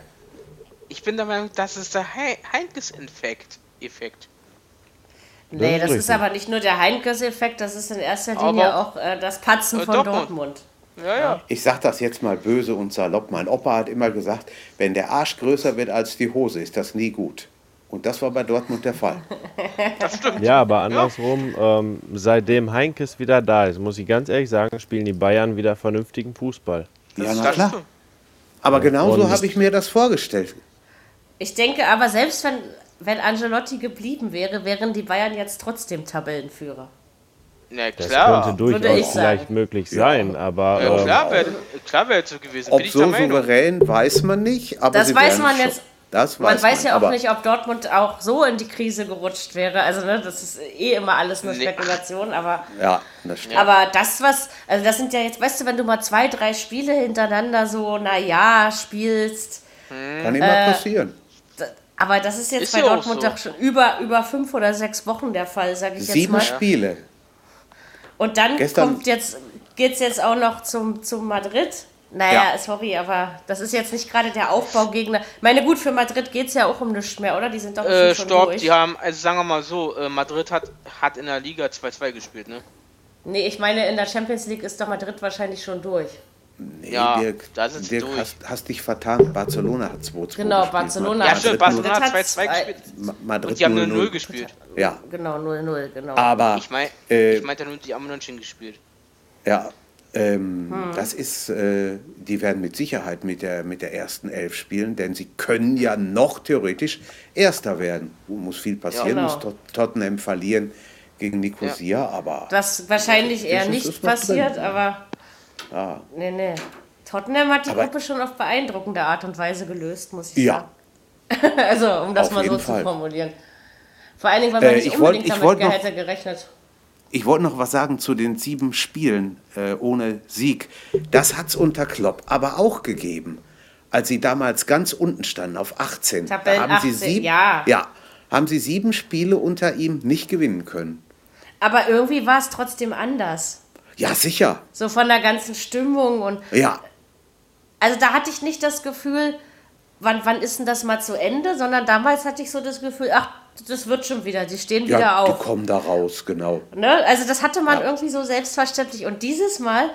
ich bin der Meinung, das ist der Hei- Heinkes-Effekt. Effekt. Nee, Das das ist aber nicht nur der Heinkes-Effekt, das ist in erster Aber Linie auch- auch äh, das Patzen Äh, von Dortmund. Dortmund. Ja, ja. Ich sage das jetzt mal böse und salopp. Mein Opa hat immer gesagt, wenn der Arsch größer wird als die Hose, ist das nie gut. Und das war bei Dortmund der Fall. *laughs* Das stimmt. Ja, aber andersrum, ähm, seitdem Heinkes wieder da ist, muss ich ganz ehrlich sagen, spielen die Bayern wieder vernünftigen Fußball. Ja, na das klar. stimmt. Aber genauso habe ich mir das vorgestellt. Ich denke aber, selbst wenn, wenn Angelotti geblieben wäre, wären die Bayern jetzt trotzdem Tabellenführer. Ja, Das klar. könnte Würde ich durchaus sagen. vielleicht möglich sein, aber Ja, ähm, klar wäre klar wär so gewesen. Ob so souverän, weiß man nicht. Aber Das sie weiß man jetzt. Das Man weiß weiß ja auch nicht, ob Dortmund auch so in die Krise gerutscht wäre. Also, ne, das ist eh immer alles nur Nee. Spekulation, aber. Ja, das stimmt. Aber das, was, also das sind ja jetzt, weißt du, wenn du mal zwei, drei Spiele hintereinander so, naja, spielst, Kann immer äh, passieren. Aber das ist jetzt Ist bei ja Dortmund so. doch schon über, über fünf oder sechs Wochen der Fall, sage ich jetzt Sieben mal. Spiele. Und dann Gestern- kommt jetzt, geht's jetzt auch noch zum, zum Madrid. Naja, Ja. sorry, aber das ist jetzt nicht gerade der Aufbaugegner. Ich meine, gut, für Madrid geht es ja auch um nichts mehr, oder? Die sind doch Äh, schon stopp, durch. die haben, also sagen wir mal so, äh, Madrid hat, hat in der Liga 2-2 gespielt, ne? Nee, ich meine, in der Champions League ist doch Madrid wahrscheinlich schon durch. Nee, Ja, Dirk, da sind sie Dirk durch. hast, hast dich vertan. Barcelona hat 2-2 Genau, gespielt. Barcelona Ja, hat- stimmt, Madrid Barcelona hat Madrid 2-2 hat- gespielt. Ma- Madrid Und die haben 0-0. 0-0 gespielt. Ja, Genau, 0-0, genau. aber Ich meine, äh, ich meinte nur, die haben unentschieden gespielt. ja, ähm, Hm. das ist, äh, die werden mit Sicherheit mit der, mit der ersten Elf spielen, denn sie können ja noch theoretisch Erster werden. Muss viel passieren, genau. muss Tot Tottenham verlieren gegen Nicosia, aber Was wahrscheinlich eher Das ist- nicht ist passiert, drin. aber. Ja. Nee, nee. Tottenham hat die Aber- Gruppe schon auf beeindruckende Art und Weise gelöst, muss ich Ja. sagen. *laughs* also, um das Auf mal so jeden zu Fall. formulieren. Vor allen Dingen, weil man Äh, nicht ich wollt- unbedingt ich damit wollt noch- hätte gerechnet. Ich wollte noch was sagen zu den sieben Spielen äh, ohne Sieg. Das hat es unter Klopp aber auch gegeben. Als sie damals ganz unten standen, auf 18. Tabellen da haben sie 18, sieben, ja. ja, haben sie sieben Spiele unter ihm nicht gewinnen können. Aber irgendwie war es trotzdem anders. Ja, sicher. So von der ganzen Stimmung und Ja, also da hatte ich nicht das Gefühl, wann, wann ist denn das mal zu Ende, sondern damals hatte ich so das Gefühl, ach, das wird schon wieder, die stehen Ja, wieder die auf. kommen da raus, genau. Ne? Also das hatte man irgendwie so selbstverständlich. Und dieses Mal,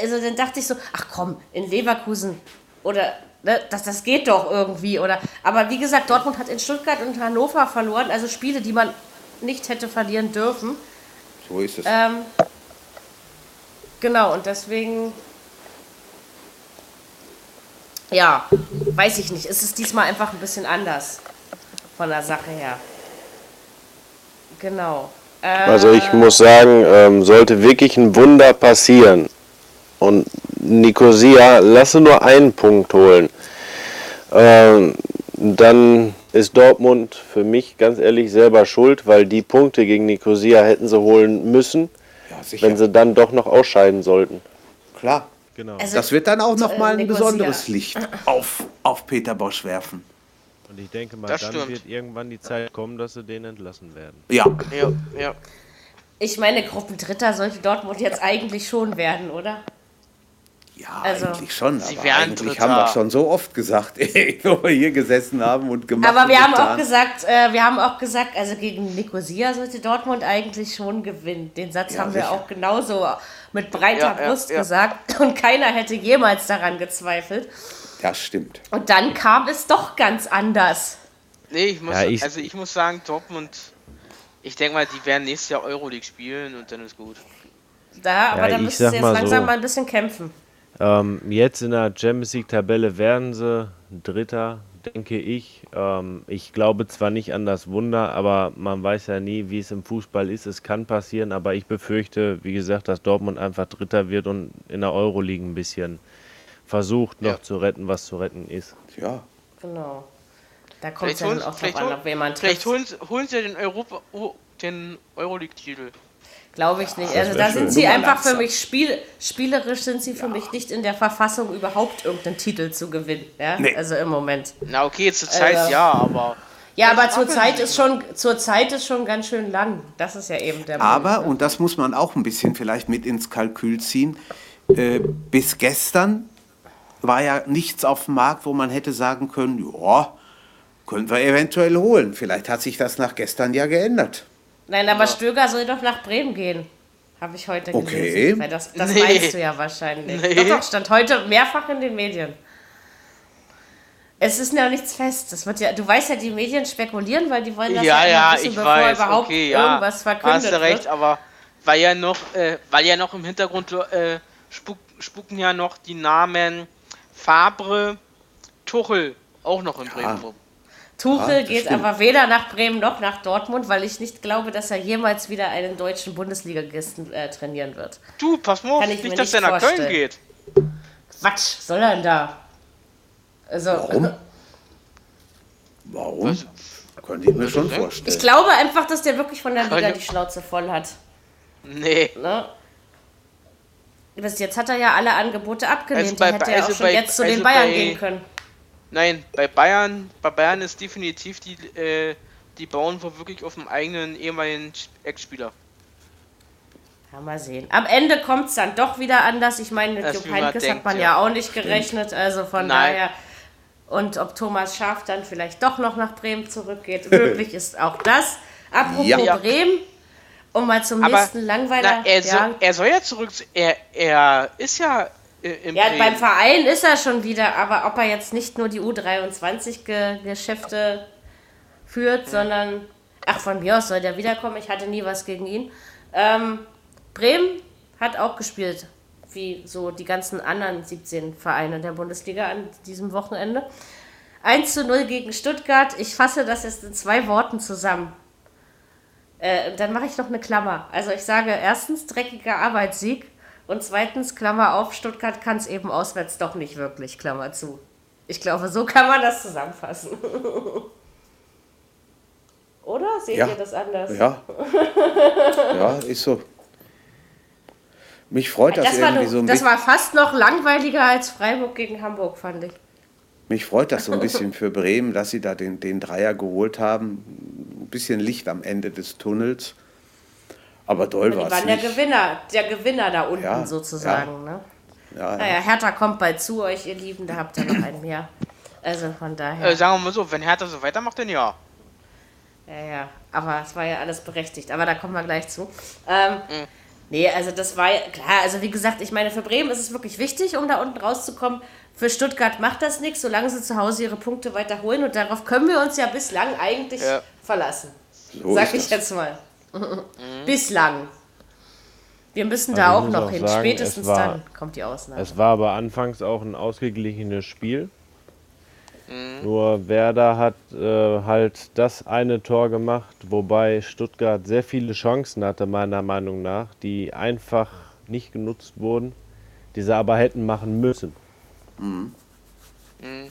also dann dachte ich so, ach komm, in Leverkusen oder ne, das, das geht doch irgendwie. Oder, aber wie gesagt, Dortmund hat in Stuttgart und Hannover verloren, also Spiele, die man nicht hätte verlieren dürfen. So ist es. Ähm, genau, und deswegen, ja, weiß ich nicht. Es ist diesmal einfach ein bisschen anders von der Sache her. Genau. Äh, Also ich muss sagen, ähm, sollte wirklich ein Wunder passieren und Nicosia lasse nur einen Punkt holen, ähm, dann ist Dortmund für mich ganz ehrlich selber schuld, weil die Punkte gegen Nicosia hätten sie holen müssen, sicher. wenn sie dann doch noch ausscheiden sollten. Klar. Genau. also, Das wird dann auch noch äh, mal ein besonderes *laughs* Licht auf, auf Peter Bosch werfen. Und ich denke mal, Das dann stimmt. wird irgendwann die Zeit kommen, dass sie den entlassen werden. Ja, Ja, ja. ich meine, Gruppendritter sollte Dortmund jetzt eigentlich schon werden, oder? Ja, Also- eigentlich schon. Sie Aber wären eigentlich haben wir schon so oft gesagt, *laughs* wo wir hier gesessen haben und gemacht Aber wir haben auch getan. gesagt, äh, wir haben auch gesagt, also gegen Nicosia sollte Dortmund eigentlich schon gewinnen. Den Satz Ja, haben wir sicher. auch genauso mit breiter Ja, Brust ja. gesagt *laughs* und keiner hätte jemals daran gezweifelt. Das stimmt. Und dann kam es doch ganz anders. Nee, ich muss, Ja, ich- also ich muss sagen, Dortmund, ich denke mal, die werden nächstes Jahr Euroleague spielen und dann ist gut. Da, aber Ja, dann müssen sie jetzt mal langsam so. mal ein bisschen kämpfen. Ähm, jetzt in der Champions League Tabelle werden sie Dritter, denke ich. Ähm, ich glaube zwar nicht an das Wunder, aber man weiß ja nie, wie es im Fußball ist. Es kann passieren, aber ich befürchte, wie gesagt, dass Dortmund einfach Dritter wird und in der Euroleague ein bisschen versucht, noch Ja. zu retten, was zu retten ist. Ja. Genau. Da kommt es ja dann auch drauf an, ob jemand vielleicht holen, sie- holen sie den Europa, den Euroleague-Titel. Glaube ich nicht. Also da schön. sind sie Nummer einfach für mich spiel, spielerisch sind sie für mich nicht in der Verfassung, überhaupt irgendeinen Titel zu gewinnen. Ja? Nee. Also im Moment. Na okay, zur Zeit Also- ja, aber Ja, aber zur Zeit ist schon zur Zeit ist schon ganz schön lang. Das ist ja eben der Aber, Punkt. ne? und das muss man auch ein bisschen vielleicht mit ins Kalkül ziehen, äh, bis gestern war ja nichts auf dem Markt, wo man hätte sagen können, ja, können wir eventuell holen. Vielleicht hat sich das nach gestern ja geändert. Nein, aber Stöger soll doch nach Bremen gehen. Habe ich heute Okay. gelesen. Weil das das Nee. meinst du ja wahrscheinlich. Nee. Doch, doch, stand heute mehrfach in den Medien. Es ist ja nichts fest. Das wird ja, du weißt ja, die Medien spekulieren, weil die wollen das ja, ja, ja, wissen, ich bevor weiß, überhaupt okay, ja, irgendwas verkündet hast du recht, wird. aber weil ja noch, äh, weil ja noch im Hintergrund äh, spuk, spuken ja noch die Namen Fabre, Tuchel auch noch in Bremen rum. Tuchel Ja, geht stimmt. aber weder nach Bremen noch nach Dortmund, weil ich nicht glaube, dass er jemals wieder einen deutschen Bundesligisten äh, trainieren wird. Du, pass mal auf, mir nicht, dass nicht der nach Köln geht. Quatsch, soll er denn da? Also, Warum? Warum? Was? Könnte ich mir schon vorstellen. ich glaube einfach, dass der wirklich von der Liga die Schnauze voll hat. Nee. Ne? Bis jetzt hat er ja alle Angebote abgelehnt. Also bei- die hätte er also auch schon bei- jetzt zu den also Bayern bei- gehen können. Nein, bei Bayern, bei Bayern ist definitiv die, äh, die bauen wohl wirklich auf dem eigenen ehemaligen Ex-Spieler. Ja, mal sehen. Am Ende kommt es dann doch wieder anders. Ich meine, mit Jupp man Heynckes hat man ja. ja. auch nicht gerechnet. Also von Nein. daher. Und ob Thomas Schaaf dann vielleicht doch noch nach Bremen zurückgeht. Möglich *laughs* ist auch das. Apropos Ja. Bremen, um mal zum Aber nächsten Langweiler. na, er, ja, soll, er soll ja zurück. Er, er ist ja im ja, Bremen. beim Verein ist er schon wieder, aber ob er jetzt nicht nur die U23-Geschäfte führt, sondern. Ach, von mir aus soll der wiederkommen. Ich hatte nie was gegen ihn. Ähm, Bremen hat auch gespielt, wie so die ganzen anderen 17 Vereine der Bundesliga an diesem Wochenende. 1 zu 0 gegen Stuttgart. Ich fasse das jetzt in zwei Worten zusammen. Äh, dann mache ich noch eine Klammer. Also ich sage erstens dreckiger Arbeitssieg und zweitens Klammer auf, Stuttgart kann es eben auswärts doch nicht wirklich, Klammer zu. Ich glaube, so kann man das zusammenfassen. *laughs* Oder? Seht Ja. ihr das anders? Ja. ja, ist so. Mich freut das, Das, irgendwie nur- so ein das bisschen. war fast noch langweiliger als Freiburg gegen Hamburg, fand ich. Mich freut das so ein bisschen für Bremen, dass sie da den, den Dreier geholt haben. Ein bisschen Licht am Ende des Tunnels. Aber doll Die war es waren der nicht. Gewinner, der Gewinner da unten Ja, sozusagen. Ne? Ja, Naja, Hertha kommt bald zu euch, ihr Lieben, da habt ihr noch einen mehr. Also von daher. Äh, sagen wir mal so, wenn Hertha so weitermacht, dann ja. Ja, ja, aber es war ja alles berechtigt. Aber da kommen wir gleich zu. Ähm, mhm. Nee, also das war ja, klar, also wie gesagt, ich meine, für Bremen ist es wirklich wichtig, um da unten rauszukommen. Für Stuttgart macht das nichts, solange sie zu Hause ihre Punkte weiterholen. Und darauf können wir uns ja bislang eigentlich ja. verlassen. So Sag ich das. jetzt mal. Mhm. *laughs* Bislang. Wir müssen also da auch noch auch hin. Sagen, Spätestens war, dann kommt die Ausnahme. Es war aber anfangs auch ein ausgeglichenes Spiel. Mhm. Nur Werder hat äh, halt das eine Tor gemacht, wobei Stuttgart sehr viele Chancen hatte, meiner Meinung nach, die einfach nicht genutzt wurden, die sie aber hätten machen müssen. Mhm. Mhm.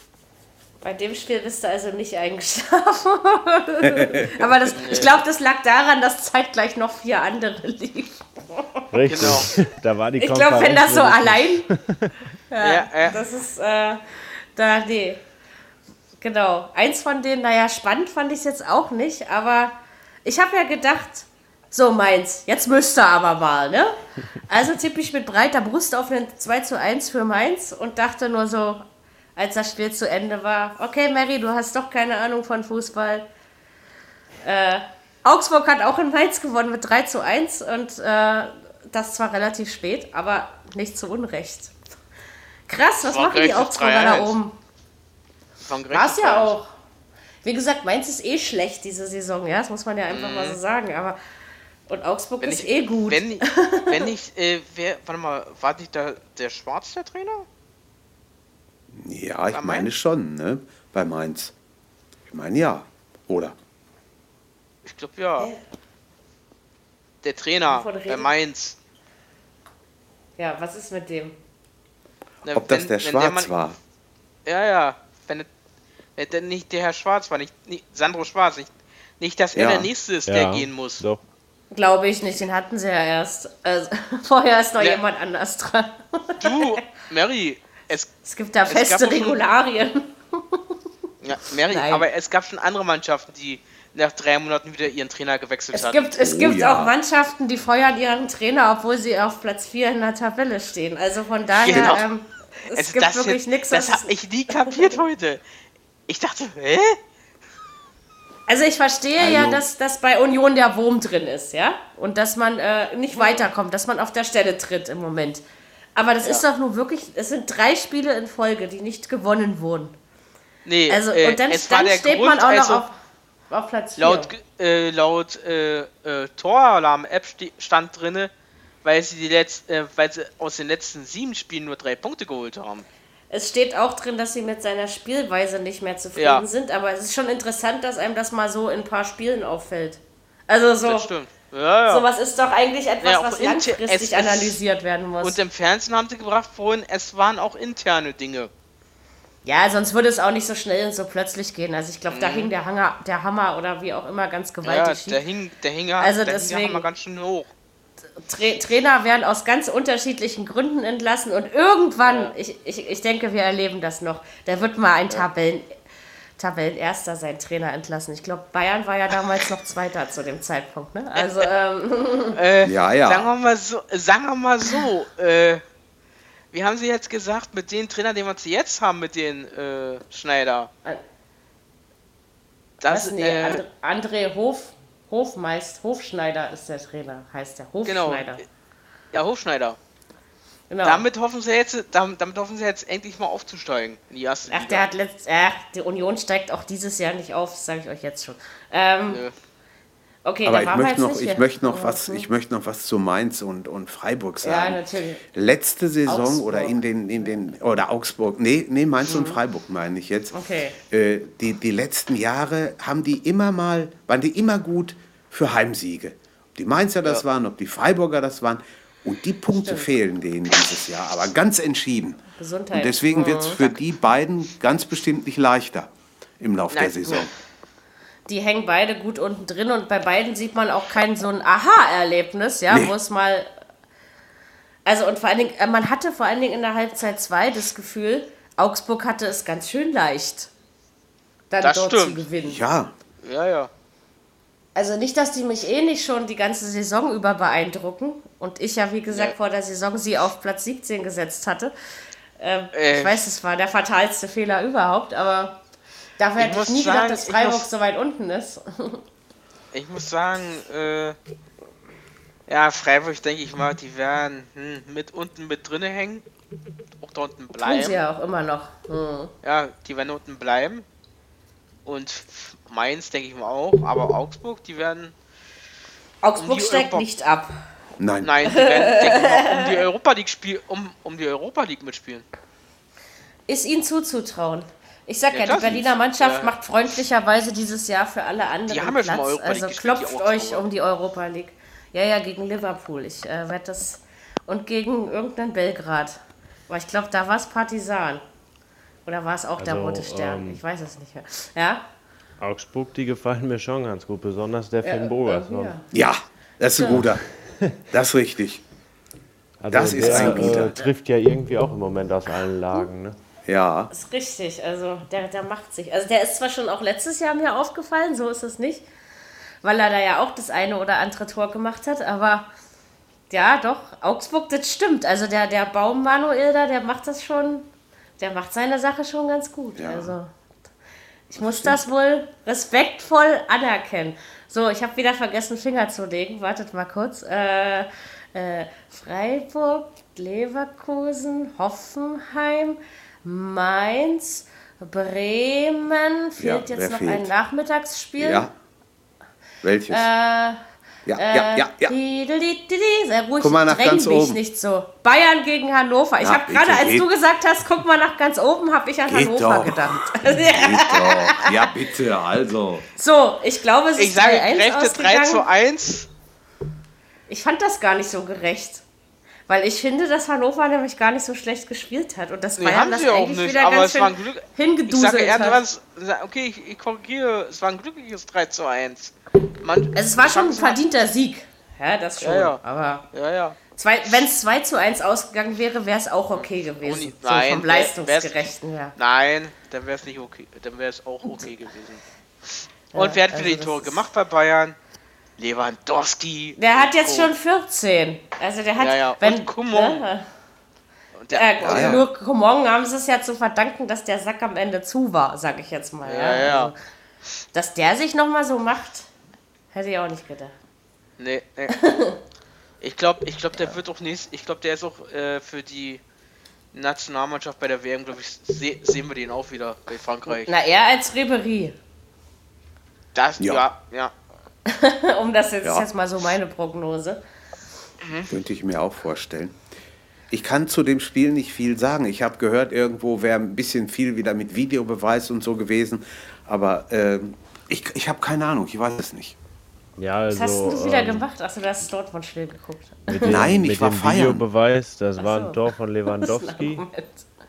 Bei dem Spiel bist du also nicht eingeschlafen. *laughs* aber das, ich glaube, das lag daran, dass zeitgleich noch vier andere liefen. Richtig. Genau. *laughs* da war die Ich glaube, wenn das so allein. *laughs* ja, ja, ja, Das ist. Äh, da, nee. Genau. Eins von denen, naja, spannend fand ich es jetzt auch nicht, aber ich habe ja gedacht, so Mainz, jetzt müsste aber mal, ne? Also tippe ich mit breiter Brust auf einen 2 zu 1 für Mainz und dachte nur so, als das Spiel zu Ende war, okay, Mary, du hast doch keine Ahnung von Fußball. Äh, Augsburg hat auch in Mainz gewonnen mit 3 zu 1 und äh, das zwar relativ spät, aber nicht zu Unrecht. Krass, was machen die Augsburger da oben? War es ja auch. Wie gesagt, Mainz ist eh schlecht diese Saison, ja, das muss man ja einfach mhm. mal so mhm. sagen, aber und Augsburg wenn ist ich, eh gut. Wenn, *laughs* wenn ich, äh, wer, warte mal, war nicht da der Schwarz der Trainer? Ja, ich Bei meine Mainz? schon, ne? Bei Mainz. Ich meine ja, oder? Ich glaube ja. Der Trainer bei Mainz. Ja, was ist mit dem? Na, Ob wenn, das der Schwarz der Mann, war? Ja, ja. Wenn, wenn nicht der Herr Schwarz war, nicht, nicht Sandro Schwarz, nicht, nicht dass er ja. der Nächste ist, ja. der gehen muss. Doch. Glaube ich nicht, den hatten sie ja erst. Also, *laughs* vorher ist noch ja. jemand anders dran. Du, *laughs* Mary, es, es gibt da feste Regularien. Schon, *laughs* ja, Mary, aber es gab schon andere Mannschaften, die nach drei Monaten wieder ihren Trainer gewechselt es hat. Gibt, es oh, gibt ja. auch Mannschaften, die feuern ihren Trainer, obwohl sie auf Platz 4 in der Tabelle stehen. Also von daher, genau. ähm, es also gibt wirklich nichts. Das habe ich nie kapiert heute. Ich dachte, hä? Also ich verstehe Hallo. ja, dass, dass bei Union der Wurm drin ist, ja? Und dass man äh, nicht weiterkommt, dass man auf der Stelle tritt im Moment. Aber das ja. ist doch nur wirklich, es sind drei Spiele in Folge, die nicht gewonnen wurden. Nee, also, äh, und dann, dann steht Grund, man auch also, noch auf auf Platz 4. Laut, äh, laut äh, äh, Toralarm-App stand drin, weil sie, die Letz-, äh, weil sie aus den letzten sieben Spielen nur drei Punkte geholt haben. Es steht auch drin, dass sie mit seiner Spielweise nicht mehr zufrieden ja. sind, aber es ist schon interessant, dass einem das mal so in ein paar Spielen auffällt. Also so. Das stimmt. Ja, ja. Sowas ist doch eigentlich etwas, ja, was langfristig analysiert werden muss. Und im Fernsehen haben sie gebracht vorhin, es waren auch interne Dinge. Ja, sonst würde es auch nicht so schnell und so plötzlich gehen. Also ich glaube, mhm. da hing der, Hanger, der Hammer oder wie auch immer ganz gewaltig. Ja, der hing, der hing, also der deswegen, Hammer ganz schön hoch. Tra Trainer werden aus ganz unterschiedlichen Gründen entlassen und irgendwann, ja. ich, ich, ich denke, wir erleben das noch, da wird mal ein Tabellen, Tabellenerster sein Trainer entlassen. Ich glaube, Bayern war ja damals noch Zweiter zu dem Zeitpunkt. Ne? Also, *laughs* ähm, äh, ja, ja. Sagen wir mal so, sagen wir mal so äh, wie haben Sie jetzt gesagt, mit den Trainern, den wir jetzt haben, mit den äh, Schneider? Das, Was, nee, äh, André Hof, Hofmeist, Hofschneider ist der Trainer, heißt der Hofschneider. Genau. Ja, Hofschneider. Genau. Damit hoffen sie jetzt, damit, damit, hoffen sie jetzt endlich mal aufzusteigen in die erste Ach, Liga. der hat letzt, ach, die Union steigt auch dieses Jahr nicht auf, das sage ich euch jetzt schon. Ähm, Nö. Okay, Aber ich möchte, noch, ich, möchte noch was, ich möchte noch was zu Mainz und, und Freiburg sagen. Ja, natürlich. Letzte Saison Augsburg. oder in den, in den, oder Augsburg, nee, nee Mainz mhm. und Freiburg meine ich jetzt. Okay. Äh, die, die letzten Jahre haben die immer mal, waren die immer gut für Heimsiege. Ob die Mainzer das ja. waren, ob die Freiburger das waren. Und die Punkte Stimmt. fehlen denen dieses Jahr, aber ganz entschieden. Gesundheit. Und deswegen wird es für die beiden ganz bestimmt nicht leichter im Laufe der Saison die hängen beide gut unten drin und bei beiden sieht man auch kein so ein Aha-Erlebnis, ja, nee. wo es mal. Also und vor allen Dingen, äh, man hatte vor allen Dingen in der Halbzeit 2 das Gefühl, Augsburg hatte es ganz schön leicht, dann das dort stimmt. zu gewinnen. Ja. Ja, ja. Also nicht, dass die mich eh nicht schon die ganze Saison über beeindrucken und ich ja, wie gesagt, ja. vor der Saison sie auf Platz 17 gesetzt hatte. Ähm, äh. Ich weiß, es war der fatalste Fehler überhaupt, aber Dafür hätte ich, ich nie sagen, gedacht, dass Freiburg muss, so weit unten ist. *laughs* ich muss sagen, äh, ja, Freiburg, denke ich mal, die werden hm, mit unten mit drinne hängen. Auch da unten Tun bleiben. sie ja auch immer noch. Hm. Ja, die werden unten bleiben. Und Mainz, denke ich mal auch. Aber Augsburg, die werden. Augsburg Um steigt nicht ab. Nein. Nein, die werden, um die Europa League spiel, um, um die Europa League mitspielen. Ist ihnen zuzutrauen. Ich sag Ja, ja, die Berliner Mannschaft ja. macht freundlicherweise dieses Jahr für alle anderen Die haben ja schon mal Platz. Europa League also klopft euch um die Europa League. Ja, ja, gegen Liverpool. Ich äh, werde das. Und gegen irgendeinen Belgrad. Aber ich glaube, da war es Partisan. Oder war es auch der Also, Rote Stern? ähm, ich weiß es nicht mehr. Ja? Augsburg, die gefallen mir schon ganz gut, besonders der Finn ja, Bogerson. ja. Ja, das ist ein guter. Das ist richtig. Also Das ist der, ein guter. Äh, trifft ja irgendwie auch im Moment aus allen Lagen. Ne? Ja. Ist richtig, also der, der macht sich. Also der ist zwar schon auch letztes Jahr mir aufgefallen, so ist es nicht, weil er da ja auch das eine oder andere Tor gemacht hat, aber ja, doch, Augsburg, das stimmt. Also der, der Baum Manuel da, der macht das schon, der macht seine Sache schon ganz gut. Ja. Also ich muss das wohl respektvoll anerkennen. So, ich habe wieder vergessen, Finger zu legen. Wartet mal kurz. Äh, äh, Freiburg, Leverkusen, Hoffenheim, Mainz, Bremen. Fehlt Ja, jetzt noch ein fehlt? Nachmittagsspiel. Ja. Welches? Äh, ja, ja, ja, ja. die. Sehr ruhig, Guck mal nach ganz dich oben. nicht so. Bayern gegen Hannover. Ich Ja, habe gerade, als du gesagt hast, guck mal nach ganz oben, habe ich an Geht Hannover doch. gedacht. *laughs* *laughs* Ja, bitte, also. so, ich glaube, es ist Ich sage 3-1 gerechte 3 ausgegangen. zu 1. Ich fand das gar nicht so gerecht. Weil ich finde, dass Hannover nämlich gar nicht so schlecht gespielt hat. Und das Nee, Bayern haben das sie auch eigentlich nicht, wieder aber ganz es war schön ein Glück. Ich hingeduselt sage eher, hat. was, okay, ich, ich korrigiere, es war ein glückliches 3 zu 1. Man, Also es war schon ein verdienter Sieg. Ja, das schon. Ja, ja. Aber Ja, ja. wenn es 2 zu 1 ausgegangen wäre, wäre es auch okay gewesen. So nein, vom wär- Leistungsgerechten her. Nein, dann wäre es nicht okay. Dann wäre es auch okay gewesen. Und Ja, wer hat also wieder die Tore gemacht bei Bayern? Lewandowski. Der hat jetzt Oh. schon 14. Also der hat, Ja, ja. wenn Und. Ne, Und der, äh, Ja, ja. nur Coman haben sie es ja zu verdanken, dass der Sack am Ende zu war, sag ich jetzt mal. Ja, ja. Also, dass der sich noch mal so macht, hätte ich auch nicht gedacht. Nee, nee. *laughs* Ich glaube, ich glaub, der wird auch nächst, ich glaube, der ist auch äh, für die Nationalmannschaft bei der WM, glaube ich, se sehen wir den auch wieder bei Frankreich. Na, eher als Ribery. Das, Ja. ja, ja. *laughs* um das jetzt, Ja. ist jetzt mal so meine Prognose. Könnte ich mir auch vorstellen. Ich kann zu dem Spiel nicht viel sagen. Ich habe gehört, irgendwo wäre ein bisschen viel wieder mit Videobeweis und so gewesen. Aber ähm, ich, ich habe keine Ahnung, ich weiß es nicht. Ja, also, Was hast denn du wieder ähm, gemacht? Achso, du hast Dortmund-Spiel geguckt. Mit dem, Nein, ich war dem feiern. Videobeweis, das war so. ein Tor von *laughs* Lewandowski,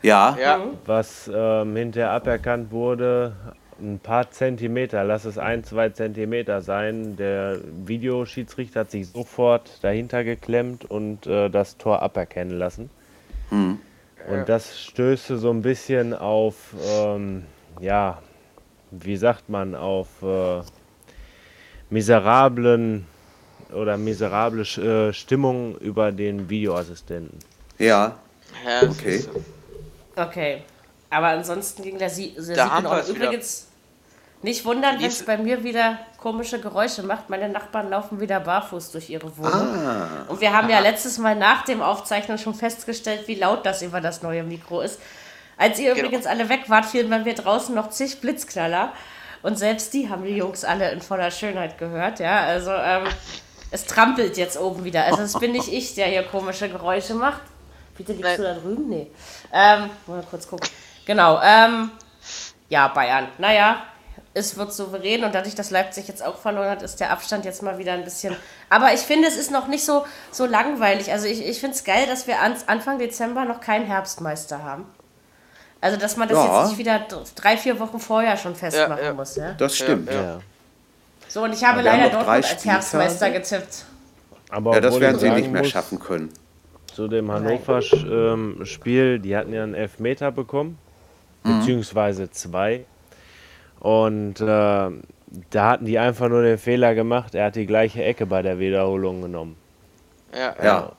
Ja, Ja, was ähm, hinterher aberkannt wurde. Ein paar Zentimeter, lass es ein, zwei Zentimeter sein. Der Videoschiedsrichter hat sich sofort dahinter geklemmt und äh, das Tor aberkennen lassen. Und das stößte so ein bisschen auf, ähm, ja, wie sagt man, auf äh, miserablen oder miserable äh, Stimmung über den Videoassistenten. ja. Okay. Okay. Aber ansonsten ging der, Sie der Da Sieg haben in wir Ordnung. es wieder. Übrigens, nicht wundern, wenn es bei mir wieder komische Geräusche macht. Meine Nachbarn laufen wieder barfuß durch ihre Wohnung. Ah, Und wir haben ja letztes Mal nach dem Aufzeichnen schon festgestellt, wie laut das über das neue Mikro ist. Als ihr Genau. übrigens alle weg wart, fielen bei mir draußen noch zig Blitzknaller. Und selbst die haben die Jungs alle in voller Schönheit gehört. Ja, also ähm, es trampelt jetzt oben wieder. Also es bin nicht ich, der hier komische Geräusche macht. Bitte liegst Nein. du da drüben? Nee. Ähm, mal kurz gucken. Genau. Ähm, ja, Bayern. Naja, es wird souverän und dadurch, dass Leipzig jetzt auch verloren hat, ist der Abstand jetzt mal wieder ein bisschen. Aber ich finde, es ist noch nicht so, so langweilig. Also ich, ich finde es geil, dass wir an, Anfang Dezember noch keinen Herbstmeister haben. Also dass man das Ja. jetzt nicht wieder drei, vier Wochen vorher schon festmachen ja. muss. Ja? das stimmt. Ja, Ja. So, und ich habe leider Dortmund als Herbstmeister getippt. Aber Ja, das werden sie nicht mehr schaffen können. Zu dem Hannover-Spiel, die hatten ja einen Elfmeter bekommen, Mhm. beziehungsweise zwei. Und äh, da hatten die einfach nur den Fehler gemacht, er hat die gleiche Ecke bei der Wiederholung genommen. ja, ja. Ja.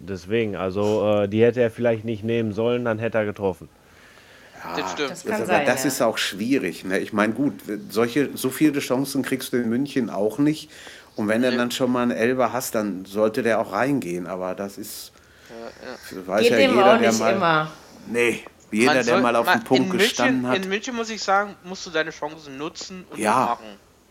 Deswegen, also äh, die hätte er vielleicht nicht nehmen sollen, dann hätte er getroffen. Das stimmt. Das Das, sein, das ja. ist auch schwierig. Ne? Ich meine, gut, solche, so viele Chancen kriegst du in München auch nicht. Und wenn du dann schon mal einen Elber hast, dann sollte der auch reingehen. Aber das ist, weiß Geht ja dem jeder, auch der nicht mal, immer. nee, jeder, Man der soll- mal auf den Punkt in gestanden München, hat, In München muss ich sagen, musst du deine Chancen nutzen und Ja. machen.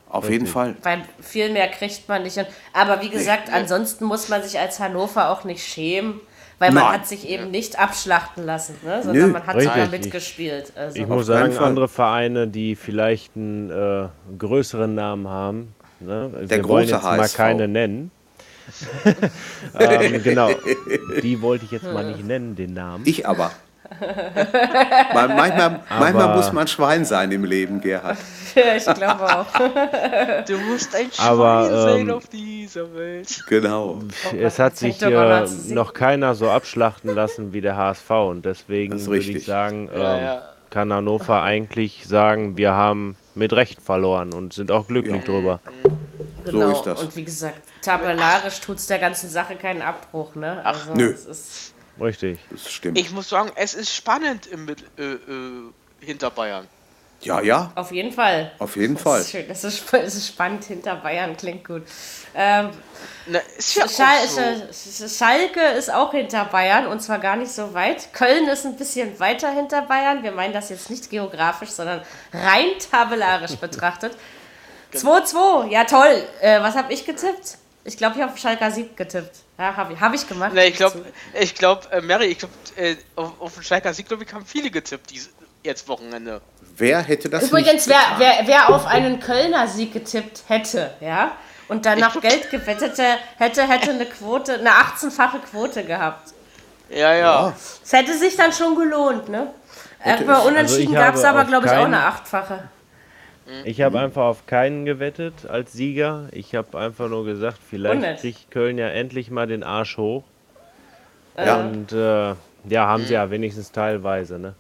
auf jeden Fall. Weil viel mehr kriegt man nicht. Aber wie gesagt, ansonsten muss man sich als Hannover auch nicht schämen, weil man Nein. hat sich eben nicht abschlachten lassen, ne? sondern Nö, man hat sogar mitgespielt. Also. Ich muss sagen, Fall. andere Vereine, die vielleicht einen äh, größeren Namen haben, ne? wir Der wollen große jetzt mal HSV. keine nennen. *laughs* ähm, genau, die wollte ich jetzt mal nicht nennen, den Namen. Ich aber. *laughs* Weil manchmal, manchmal muss man Schwein sein im Leben, Gerhard. Ja, ich glaube auch. *laughs* Du musst ein Schwein Aber, sein ähm, auf dieser Welt. Genau. es hat sich äh, noch keiner so abschlachten lassen wie der HSV und deswegen würde ich sagen, ähm, Ja, ja. kann Hannover eigentlich sagen, wir haben mit Recht verloren und sind auch glücklich drüber. Genau. ist das. Und wie gesagt, tabellarisch tut es der ganzen Sache keinen Abbruch. Ne? Also, nö. Es ist, Richtig. Das stimmt. Ich muss sagen, es ist spannend im äh, äh, hinter Bayern. ja, ja, auf jeden Fall. auf jeden Das Fall. ist schön. Das ist, das ist spannend hinter Bayern, klingt gut. Ähm, Na, ist ja Schal auch so. Sch- Schalke ist auch hinter Bayern und zwar gar nicht so weit. Köln ist ein bisschen weiter hinter Bayern. Wir meinen das jetzt nicht geografisch, sondern rein tabellarisch *laughs* betrachtet. 2-2, ja toll. Äh, was habe ich getippt? Ich glaube, ich habe Schalker Sieg getippt. Ja, habe ich, hab ich gemacht. Ne, ich glaube, ich glaube, äh, Mary, ich glaube, äh, auf, auf den Schalker Sieg, glaube ich, haben viele getippt dieses jetzt Wochenende. Wer hätte das Übrigens, nicht wer, getan? wer, wer auf einen Kölner Sieg getippt hätte, ja, und danach Geld gewettet hätte, hätte, eine Quote, eine 18-fache Quote gehabt. Ja, ja. Es hätte sich dann schon gelohnt, ne? Hätte Über es. Unentschieden Also gab es aber, glaube ich, auch eine achtfache. Ich habe einfach auf keinen gewettet als Sieger. Ich habe einfach nur gesagt, vielleicht Unnett. kriegt Köln ja endlich mal den Arsch hoch. Ja. Und äh, ja, haben sie ja wenigstens teilweise, ne?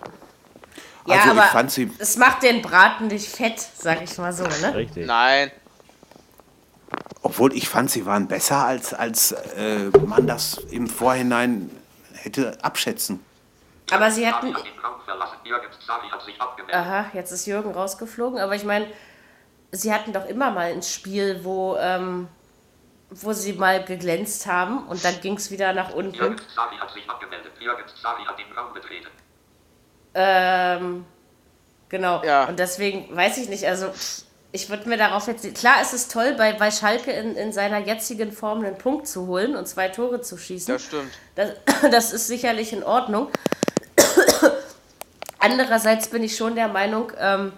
Ja, Also ich aber fand sie- es macht den Braten nicht fett, sag ich mal so, ne? Richtig. Nein. Obwohl ich fand, sie waren besser, als, als äh, man das im Vorhinein hätte abschätzen. Aber sie hatten. hat den Raum verlassen. Jürgen Savi hat sich abgemeldet. Aha, jetzt ist Jürgen rausgeflogen, aber ich meine, sie hatten doch immer mal ein Spiel, wo, ähm, wo sie mal geglänzt haben und dann ging es wieder nach unten. Jürgen Savi hat sich abgemeldet. Jürgen Savi hat den Raum betreten. Ähm, genau. Ja. Und deswegen weiß ich nicht, also ich würde mir darauf jetzt. Klar, es ist toll, bei, bei Schalke in, in seiner jetzigen Form einen Punkt zu holen und zwei Tore zu schießen. Das stimmt. Das, *clears throat* das ist sicherlich in Ordnung. *coughs* Andererseits bin ich schon der Meinung, ähm,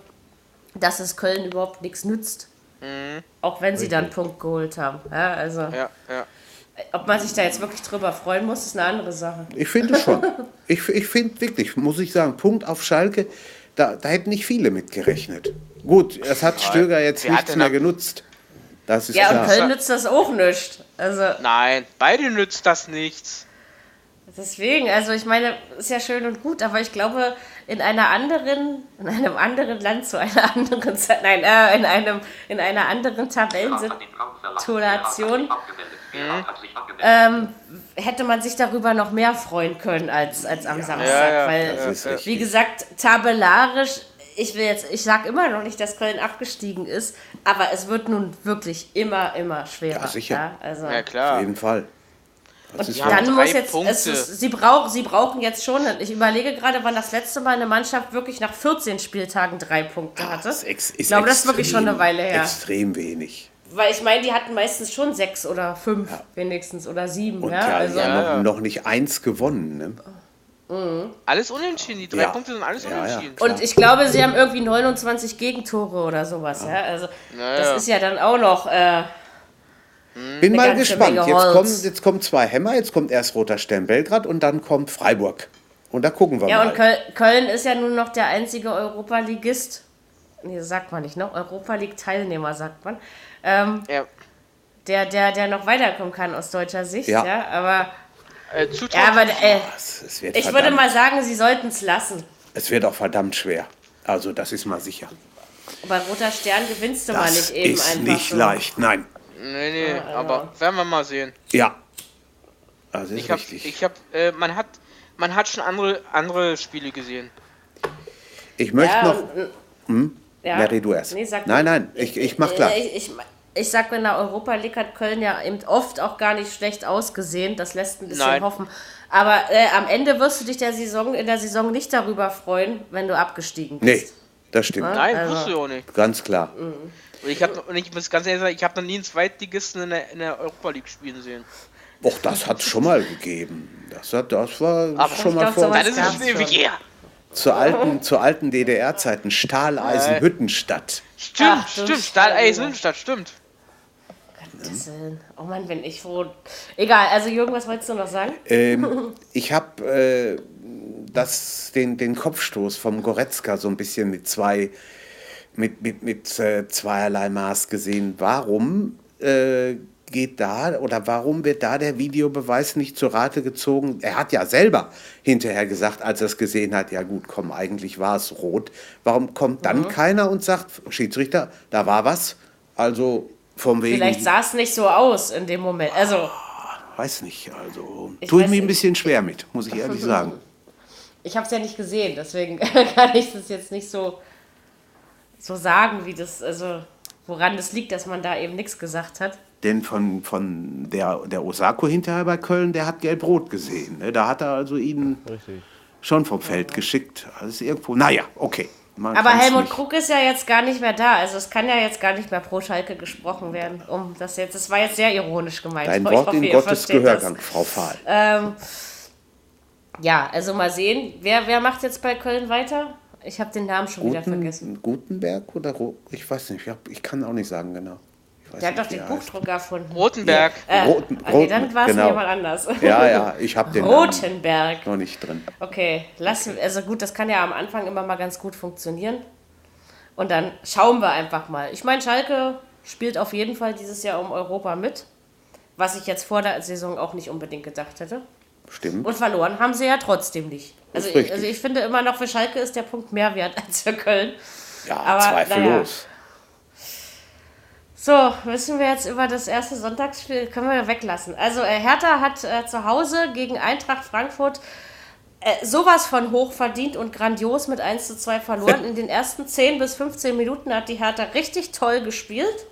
dass es Köln überhaupt nichts nützt. Auch wenn sie dann einen Punkt geholt haben. Ja, also, Ja, ja. ob man sich da jetzt wirklich drüber freuen muss, ist eine andere Sache. Ich finde schon. *laughs* Ich, ich finde wirklich, muss ich sagen, Punkt auf Schalke, da, da hätten nicht viele mit gerechnet. Gut, es hat Stöger jetzt wer nichts mehr genutzt. Das ist Ja, und klar. Köln nützt das auch nicht. Also, Nein, beide nützt das nichts. Deswegen, also ich meine, ist ja schön und gut, aber ich glaube, in einer anderen, in einem anderen Land zu einer *laughs* anderen Zeit, nein, äh, in einem, in einer anderen. Tabellensituation ähm, hätte man sich darüber noch mehr freuen können als, als am Samstag, ja, ja, weil, richtig. wie gesagt, tabellarisch, ich will jetzt, ich sag immer noch nicht, dass Köln abgestiegen ist, aber es wird nun wirklich immer, immer schwerer. Ja, sicher. Ja, also. Ja, Auf klar. jeden Fall. Ja, wahr. Dann muss jetzt, es ist, sie, brauch, sie brauchen jetzt schon, ich überlege gerade, wann das letzte Mal eine Mannschaft wirklich nach 14 Spieltagen drei Punkte hatte. Das ist ex- ich glaube, das ist wirklich extrem- schon eine Weile her. Extrem wenig. Weil ich meine, die hatten meistens schon sechs oder fünf wenigstens oder sieben. Und ja, ja, also, ja, noch, Ja, ja. noch nicht eins gewonnen. Ne? Alles unentschieden. Die drei Ja. Punkte sind alles Ja, ja. unentschieden. Und ich glaube, sie haben irgendwie 29 Gegentore oder sowas. Ja, also Ja, das ja. ist ja dann auch noch. Äh, Bin mal gespannt. Jetzt kommen, jetzt kommen zwei Hämmer, jetzt kommt erst Roter Stern Belgrad und dann kommt Freiburg. Und da gucken wir ja, mal. und Köln, ist ja nun noch der einzige Europa-Ligist. Nee, das sagt man nicht, ne? Europa League-Teilnehmer, sagt man. Ähm, Ja. der, der, der noch weiterkommen kann aus deutscher Sicht. Ja, Ja. aber, Äh, ja, aber äh, es, es wird ich verdammt, würde mal sagen, sie sollten es lassen. es wird auch verdammt schwer. Also das ist mal sicher. Bei Roter Stern gewinnst du mal Das nicht eben ist einfach nicht so. leicht. Nein. Nee, nee, aber werden wir mal sehen. Ja. Ist Ich hab, richtig. ich hab, äh, man hat, man hat schon andere, andere Spiele gesehen. Ich möchte Ja, noch. und, ja. Mary, du erst. Nee, sag nein, du. nein, ich, ich mach klar. Äh, Ich, ich, ich sag, in der Europa League hat Köln ja eben oft auch gar nicht schlecht ausgesehen. Das lässt ein bisschen Nein. hoffen. Aber äh, am Ende wirst du dich der Saison, in der Saison nicht darüber freuen, wenn du abgestiegen Nee, bist. das stimmt. Nein, Also- wusste ich auch nicht. Ganz klar. Und ich, hab, und ich muss ganz ehrlich sagen, ich habe noch nie einen Zweitligisten in der, in der Europa League spielen sehen. Och, das hat es schon mal gegeben. Das, hat, das war Aber schon mal vor. Dann ist schon ewig her. Zu alten, zu alten DDR-Zeiten. Stahleisen, Hüttenstadt. Stimmt, Ach, stimmt. Stahl Eis Scheiße. Lindstadt, stimmt. Oh Mann, bin ich froh. Egal, also Jürgen, was wolltest du noch sagen? Ähm, *laughs* ich habe äh, das, den, den Kopfstoß vom Goretzka so ein bisschen mit zwei, mit, mit, mit äh, zweierlei Maß gesehen. Warum äh, geht da oder warum wird da der Videobeweis nicht zur Rate gezogen? Er hat ja selber hinterher gesagt, als er es gesehen hat, ja gut, komm, eigentlich war es rot. Warum kommt dann keiner und sagt, Schiedsrichter, da war was? Also vom wegen. Vielleicht sah es nicht so aus in dem Moment. Also, Weiß nicht, also Ich tue ich mir ein bisschen schwer mit, muss ich ehrlich *laughs* sagen. ich habe es ja nicht gesehen, deswegen *laughs* kann ich das jetzt nicht so, so sagen, wie das, also woran das liegt, dass man da eben nichts gesagt hat. Denn von, von der, der Osako hinterher bei Köln, der hat gelb-rot gesehen. Ne? Da hat er also ihn Richtig. schon vom Feld geschickt. Also irgendwo, naja, okay. Man Aber Helmut nicht- Krug ist ja jetzt gar nicht mehr da. Also es kann ja jetzt gar nicht mehr pro Schalke gesprochen werden. Um das jetzt, das war jetzt sehr ironisch gemeint. Dein Ich Wort hoffe, in Gottes Gehörgang, das. Frau Fahl. Ähm, ja, also mal sehen. Wer, wer macht jetzt bei Köln weiter? Ich habe den Namen schon wieder vergessen. Guten, Gutenberg oder Ro ich weiß nicht, ich, hab, ich kann auch nicht sagen genau. Der hat doch den er. Buchdrucker erfunden. Rotenberg. Äh, Roten- nee, dann war es genau. jemand anders. Ja, ja, *laughs* ich habe den Namen Rotenberg. noch nicht drin. Okay, lass, also gut, das kann ja am Anfang immer mal ganz gut funktionieren. Und dann schauen wir einfach mal. Ich meine, Schalke spielt auf jeden Fall dieses Jahr um Europa mit. Was ich jetzt vor der Saison auch nicht unbedingt gedacht hätte. Stimmt. Und verloren haben sie ja trotzdem nicht. Also, ich, also ich finde immer noch, für Schalke ist der Punkt mehr wert *laughs* als für Köln. Ja, aber, zweifellos. So, müssen wir jetzt über das erste Sonntagsspiel, können wir weglassen. Also äh, Hertha hat äh, zu Hause gegen Eintracht Frankfurt äh, sowas von hoch verdient und grandios mit 1 zu 2 verloren. *laughs* In den ersten 10 bis 15 Minuten hat die Hertha richtig toll gespielt.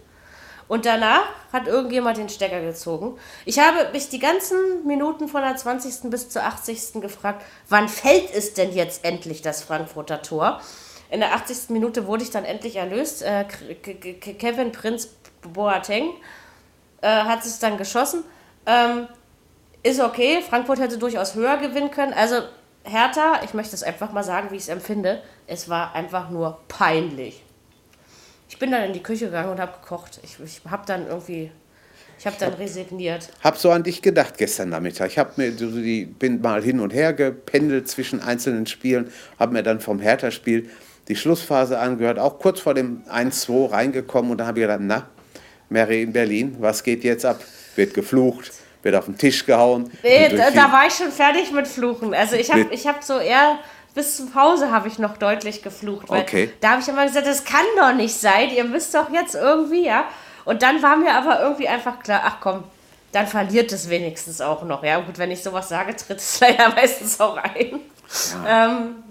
Und danach hat irgendjemand den Stecker gezogen. Ich habe mich die ganzen Minuten von der 20. bis zur 80. gefragt, wann fällt es denn jetzt endlich das Frankfurter Tor? In der 80. Minute wurde ich dann endlich erlöst. Äh, Kevin Prinz Boateng äh, hat es dann geschossen. Ähm, ist okay, Frankfurt hätte durchaus höher gewinnen können. Also Hertha, ich möchte es einfach mal sagen, wie ich es empfinde, es war einfach nur peinlich. Ich bin dann in die Küche gegangen und habe gekocht. Ich, ich habe dann irgendwie, ich habe dann resigniert. Hab so an dich gedacht gestern Nachmittag. Ich hab mir die, bin mal hin und her gependelt zwischen einzelnen Spielen, habe mir dann vom Hertha-Spiel die Schlussphase angehört, auch kurz vor dem 1-2 reingekommen und da habe ich gedacht, na, Mary in Berlin, was geht jetzt ab? Wird geflucht, wird auf den Tisch gehauen. Nee, da, da war ich schon fertig mit Fluchen. Also ich habe ich hab so eher, bis zur Pause habe ich noch deutlich geflucht. Weil Okay. Da habe ich immer gesagt, das kann doch nicht sein, ihr müsst doch jetzt irgendwie, ja. Und dann war mir aber irgendwie einfach klar, ach komm, dann verliert es wenigstens auch noch. Ja gut, wenn ich sowas sage, tritt es *laughs* leider meistens auch ein. Ähm,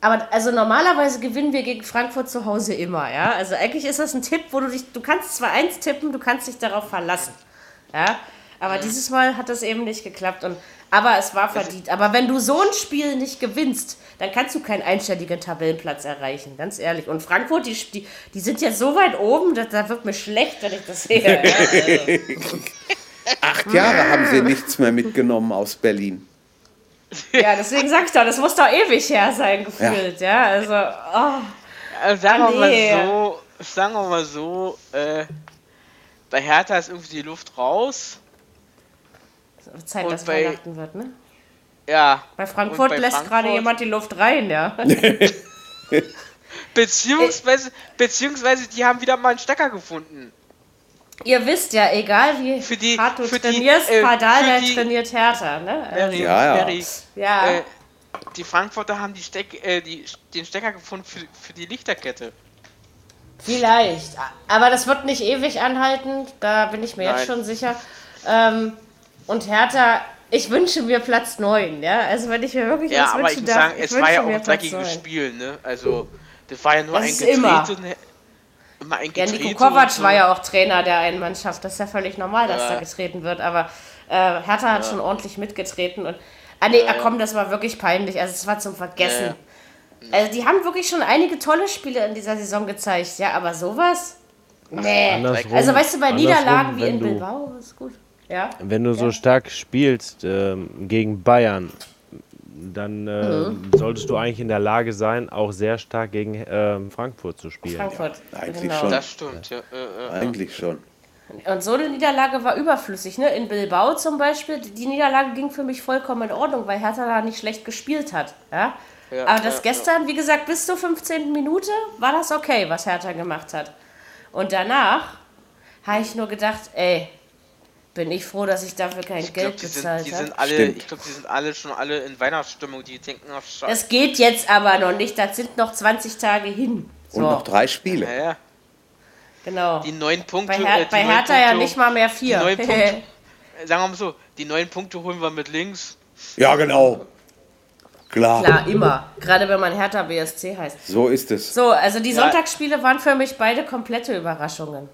aber also normalerweise gewinnen wir gegen Frankfurt zu Hause immer, ja. Also eigentlich ist das ein Tipp, wo du dich, du kannst zwar eins tippen, du kannst dich darauf verlassen. Ja, aber dieses Mal hat das eben nicht geklappt. Und, aber es war verdient. Aber wenn du so ein Spiel nicht gewinnst, dann kannst du keinen einstelligen Tabellenplatz erreichen, ganz ehrlich. Und Frankfurt, die, die, die sind jetzt so weit oben, da, da wird mir schlecht, wenn ich das sehe. Ja, also, *laughs* Acht Jahre haben sie nichts mehr mitgenommen aus Berlin. ja, deswegen sag ich doch, das muss doch ewig her sein, gefühlt. Ja, also, oh, Also sagen wir Ah, nee. mal so, sagen wir mal so, äh, bei Hertha ist irgendwie die Luft raus. Zeit, Und dass bei- Weihnachten wird, ne? Ja. Bei Frankfurt bei lässt gerade Frankfurt- jemand die Luft rein, ja. *laughs* Beziehungsweise, beziehungsweise die haben wieder mal einen Stecker gefunden. Ihr wisst ja, egal wie Für die- hart du für die, trainierst, äh, Pardal, die- trainiert härter, ne? Also, Mary, Ja, ja. Mary, ja. äh, die Frankfurter haben die Steck, äh, die, den Stecker gefunden für, für die Lichterkette. Vielleicht. Aber das wird nicht ewig anhalten, da bin ich mir jetzt Nein. schon sicher. Ähm, und Hertha ich wünsche mir Platz 9, ja. Also wenn ich mir wirklich Ja, was aber ich wünschen muss darf, sagen, ich es wünsche war ja auch ein dreckiges 9. Spiel, ne? Also, das war ja nur Das ein ist immer. Getreten. Immer ein Ja. Nico Kovac so. war ja auch Trainer der einen Mannschaft. Das ist ja völlig normal, dass Ja. da getreten wird. Aber äh, Hertha hat schon ordentlich mitgetreten. Und, ah, nee, ah, komm, das war wirklich peinlich. Also, es war zum Vergessen. Also, die haben wirklich schon einige tolle Spiele in dieser Saison gezeigt. Ja, aber sowas? Nee. Andersrum- Also, weißt du, bei Niederlagen wie in Bilbao ist gut. Ja. Wenn du so stark spielst ähm, gegen Bayern, dann äh, Mhm. solltest du eigentlich in der Lage sein, auch sehr stark gegen ähm, Frankfurt zu spielen. Frankfurt. eigentlich genau. schon. Das stimmt, ja. Äh, äh. Eigentlich schon. Und so eine Niederlage war überflüssig. Ne? In Bilbao zum Beispiel, die Niederlage ging für mich vollkommen in Ordnung, weil Hertha da nicht schlecht gespielt hat. Ja? Ja, Aber das ja, gestern, wie gesagt, bis zur 15. Minute war das okay, was Hertha gemacht hat. Und danach habe ich nur gedacht, ey, bin ich froh, dass ich dafür kein Ich Geld bezahlt habe. ich glaube, die sind alle schon alle in Weihnachtsstimmung. Die denken auf Scheiße. Das geht jetzt aber noch nicht, das sind noch 20 Tage hin. So, Und noch drei Spiele. Ja, ja. genau. Die neun Punkte. Bei, Her äh, bei Hertha ja Punkte- nicht mal mehr vier. Die neun *laughs* Punkte, sagen wir mal so, die neun Punkte holen wir mit links. Ja, genau. Klar. Klar, immer. Gerade wenn man Hertha BSC heißt. So ist es. So, also die Ja. Sonntagsspiele waren für mich beide komplette Überraschungen.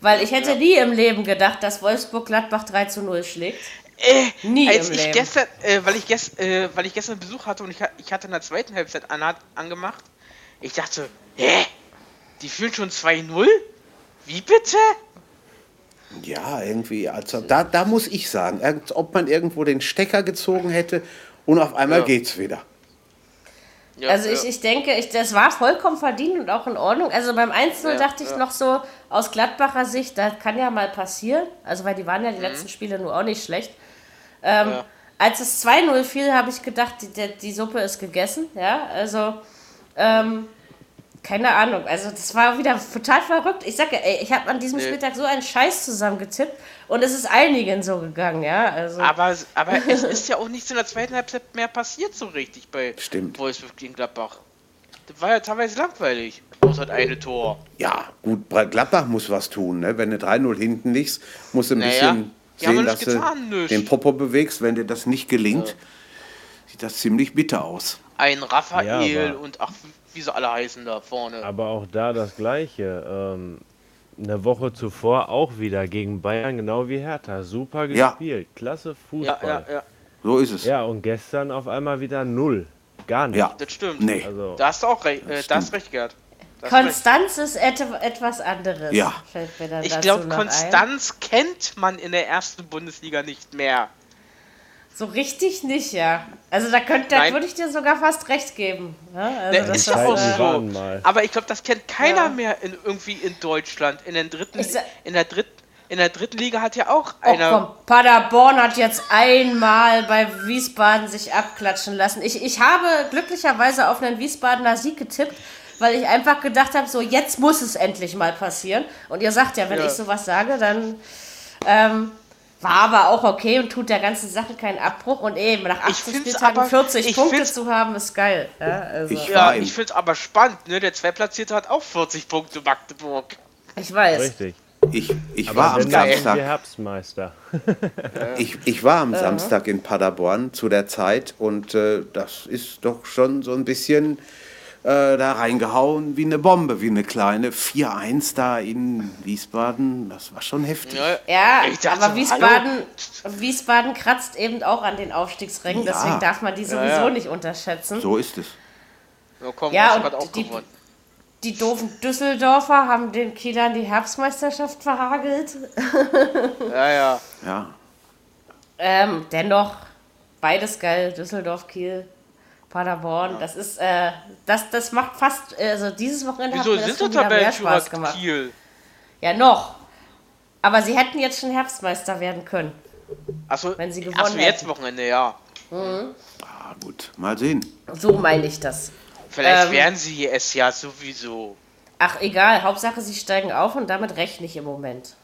Weil ich hätte nie im Leben gedacht, dass Wolfsburg Gladbach 3 zu 0 schlägt. Äh, Nie als im ich Leben. gestern, äh, weil ich gest, äh, weil ich gestern Besuch hatte und ich, ich hatte in der zweiten Halbzeit an, angemacht, ich dachte, hä? Die fühlen schon 2-0? Wie bitte? Ja, irgendwie. Also da, da muss ich sagen, als ob man irgendwo den Stecker gezogen hätte und auf einmal Ja. geht's wieder. Ja, Also ja. ich, ich denke, ich, das war vollkommen verdient und auch in Ordnung. Also beim 1-0 Ja, dachte ich ja. noch so, aus Gladbacher Sicht, das kann ja mal passieren. Also weil die waren Mhm. ja die letzten Spiele nur auch nicht schlecht. Ähm, Ja. Als es 2-0 fiel, habe ich gedacht, die, die, die Suppe ist gegessen. Ja, also ähm, keine Ahnung. Also das war wieder total verrückt. Ich sage, ey, ich habe an diesem Nee. Spieltag so einen Scheiß zusammengetippt und es ist einigen so gegangen, ja. Also aber, aber es ist ja auch nichts in der zweiten Halbzeit mehr passiert so richtig bei Stimmt. Wolfsburg gegen Gladbach. Das war ja teilweise langweilig. Außer das eine Tor. Ja, gut, Gladbach muss was tun. Ne? Wenn du 3-0 hinten liegst, musst du ein Naja, bisschen sehen, dass getan, du nicht. den Popo bewegst. Wenn dir das nicht gelingt, sieht das ziemlich bitter aus. Ein Raphael Ja, aber- und ach, wie sie alle heißen da vorne. Aber auch da das Gleiche. Ähm, eine Woche zuvor auch wieder gegen Bayern, genau wie Hertha. Super Ja. gespielt. Klasse Ja, Fußball. ja, ja. So ist es. Ja, und gestern auf einmal wieder null. Gar nicht. Ja. Das stimmt. Nee. Also, Da hast du auch recht, äh, Das recht, Gerd. Konstanz ist et etwas anderes. Ja. Fällt mir dann Ich glaube, noch ein. Konstanz kennt man in der ersten Bundesliga nicht mehr. So richtig nicht, ja. Also da könnte, da würde ich dir sogar fast recht geben. Ja, also Ne, das ist ja auch äh, so. Aber ich glaube, das kennt keiner Ja. mehr in, irgendwie in Deutschland. In, den dritten, in, der dritten, in der dritten Liga hat ja auch Oh, einer. komm, Paderborn hat jetzt einmal bei Wiesbaden sich abklatschen lassen. Ich, ich habe glücklicherweise auf einen Wiesbadener Sieg getippt, weil ich einfach gedacht habe, so jetzt muss es endlich mal passieren. Und ihr sagt ja, wenn Ja. ich sowas sage, dann ähm, war aber auch okay und tut der ganzen Sache keinen Abbruch. Und eben nach 80 find's Spieltagen aber- 40 ich Punkte zu haben, ist geil. Ja, also, Ich- ich, ja, ich finde es aber spannend, ne? Der Zweitplatzierte hat auch 40 Punkte Magdeburg. weiß. Richtig. Ich, ich war am Samstag. Herbstmeister. *laughs* Ich, ich war am Samstag in Paderborn zu der Zeit und äh, das ist doch schon so ein bisschen äh, da reingehauen wie eine Bombe, wie eine kleine 4-1 da in Wiesbaden. Das war schon heftig. Ja, Ja, Ich dachte aber so, Wiesbaden, Wiesbaden kratzt eben auch an den Aufstiegsrängen, Ja. deswegen darf man die sowieso ja. nicht unterschätzen. So ist es. Ja, komm, Ja, und auch die- gewonnen. Die doofen Düsseldorfer haben den Kielern die Herbstmeisterschaft verhagelt. *laughs* Ja, ja. Ja. Ähm, dennoch, beides geil. Düsseldorf, Kiel, Paderborn. Das ist, äh, das, das macht fast, also dieses Wochenende Wieso hat mir das sind wieder mehr Spaß gemacht. Kiel? Ja, noch. Aber sie hätten jetzt schon Herbstmeister werden können. Achso, Wenn sie gewonnen achso jetzt hätten. Wochenende, ja. Ah, gut, mal sehen. So meine ich das. Vielleicht Ähm, werden sie es ja sowieso. Ach, egal. Hauptsache, sie steigen auf und damit rechne ich im Moment.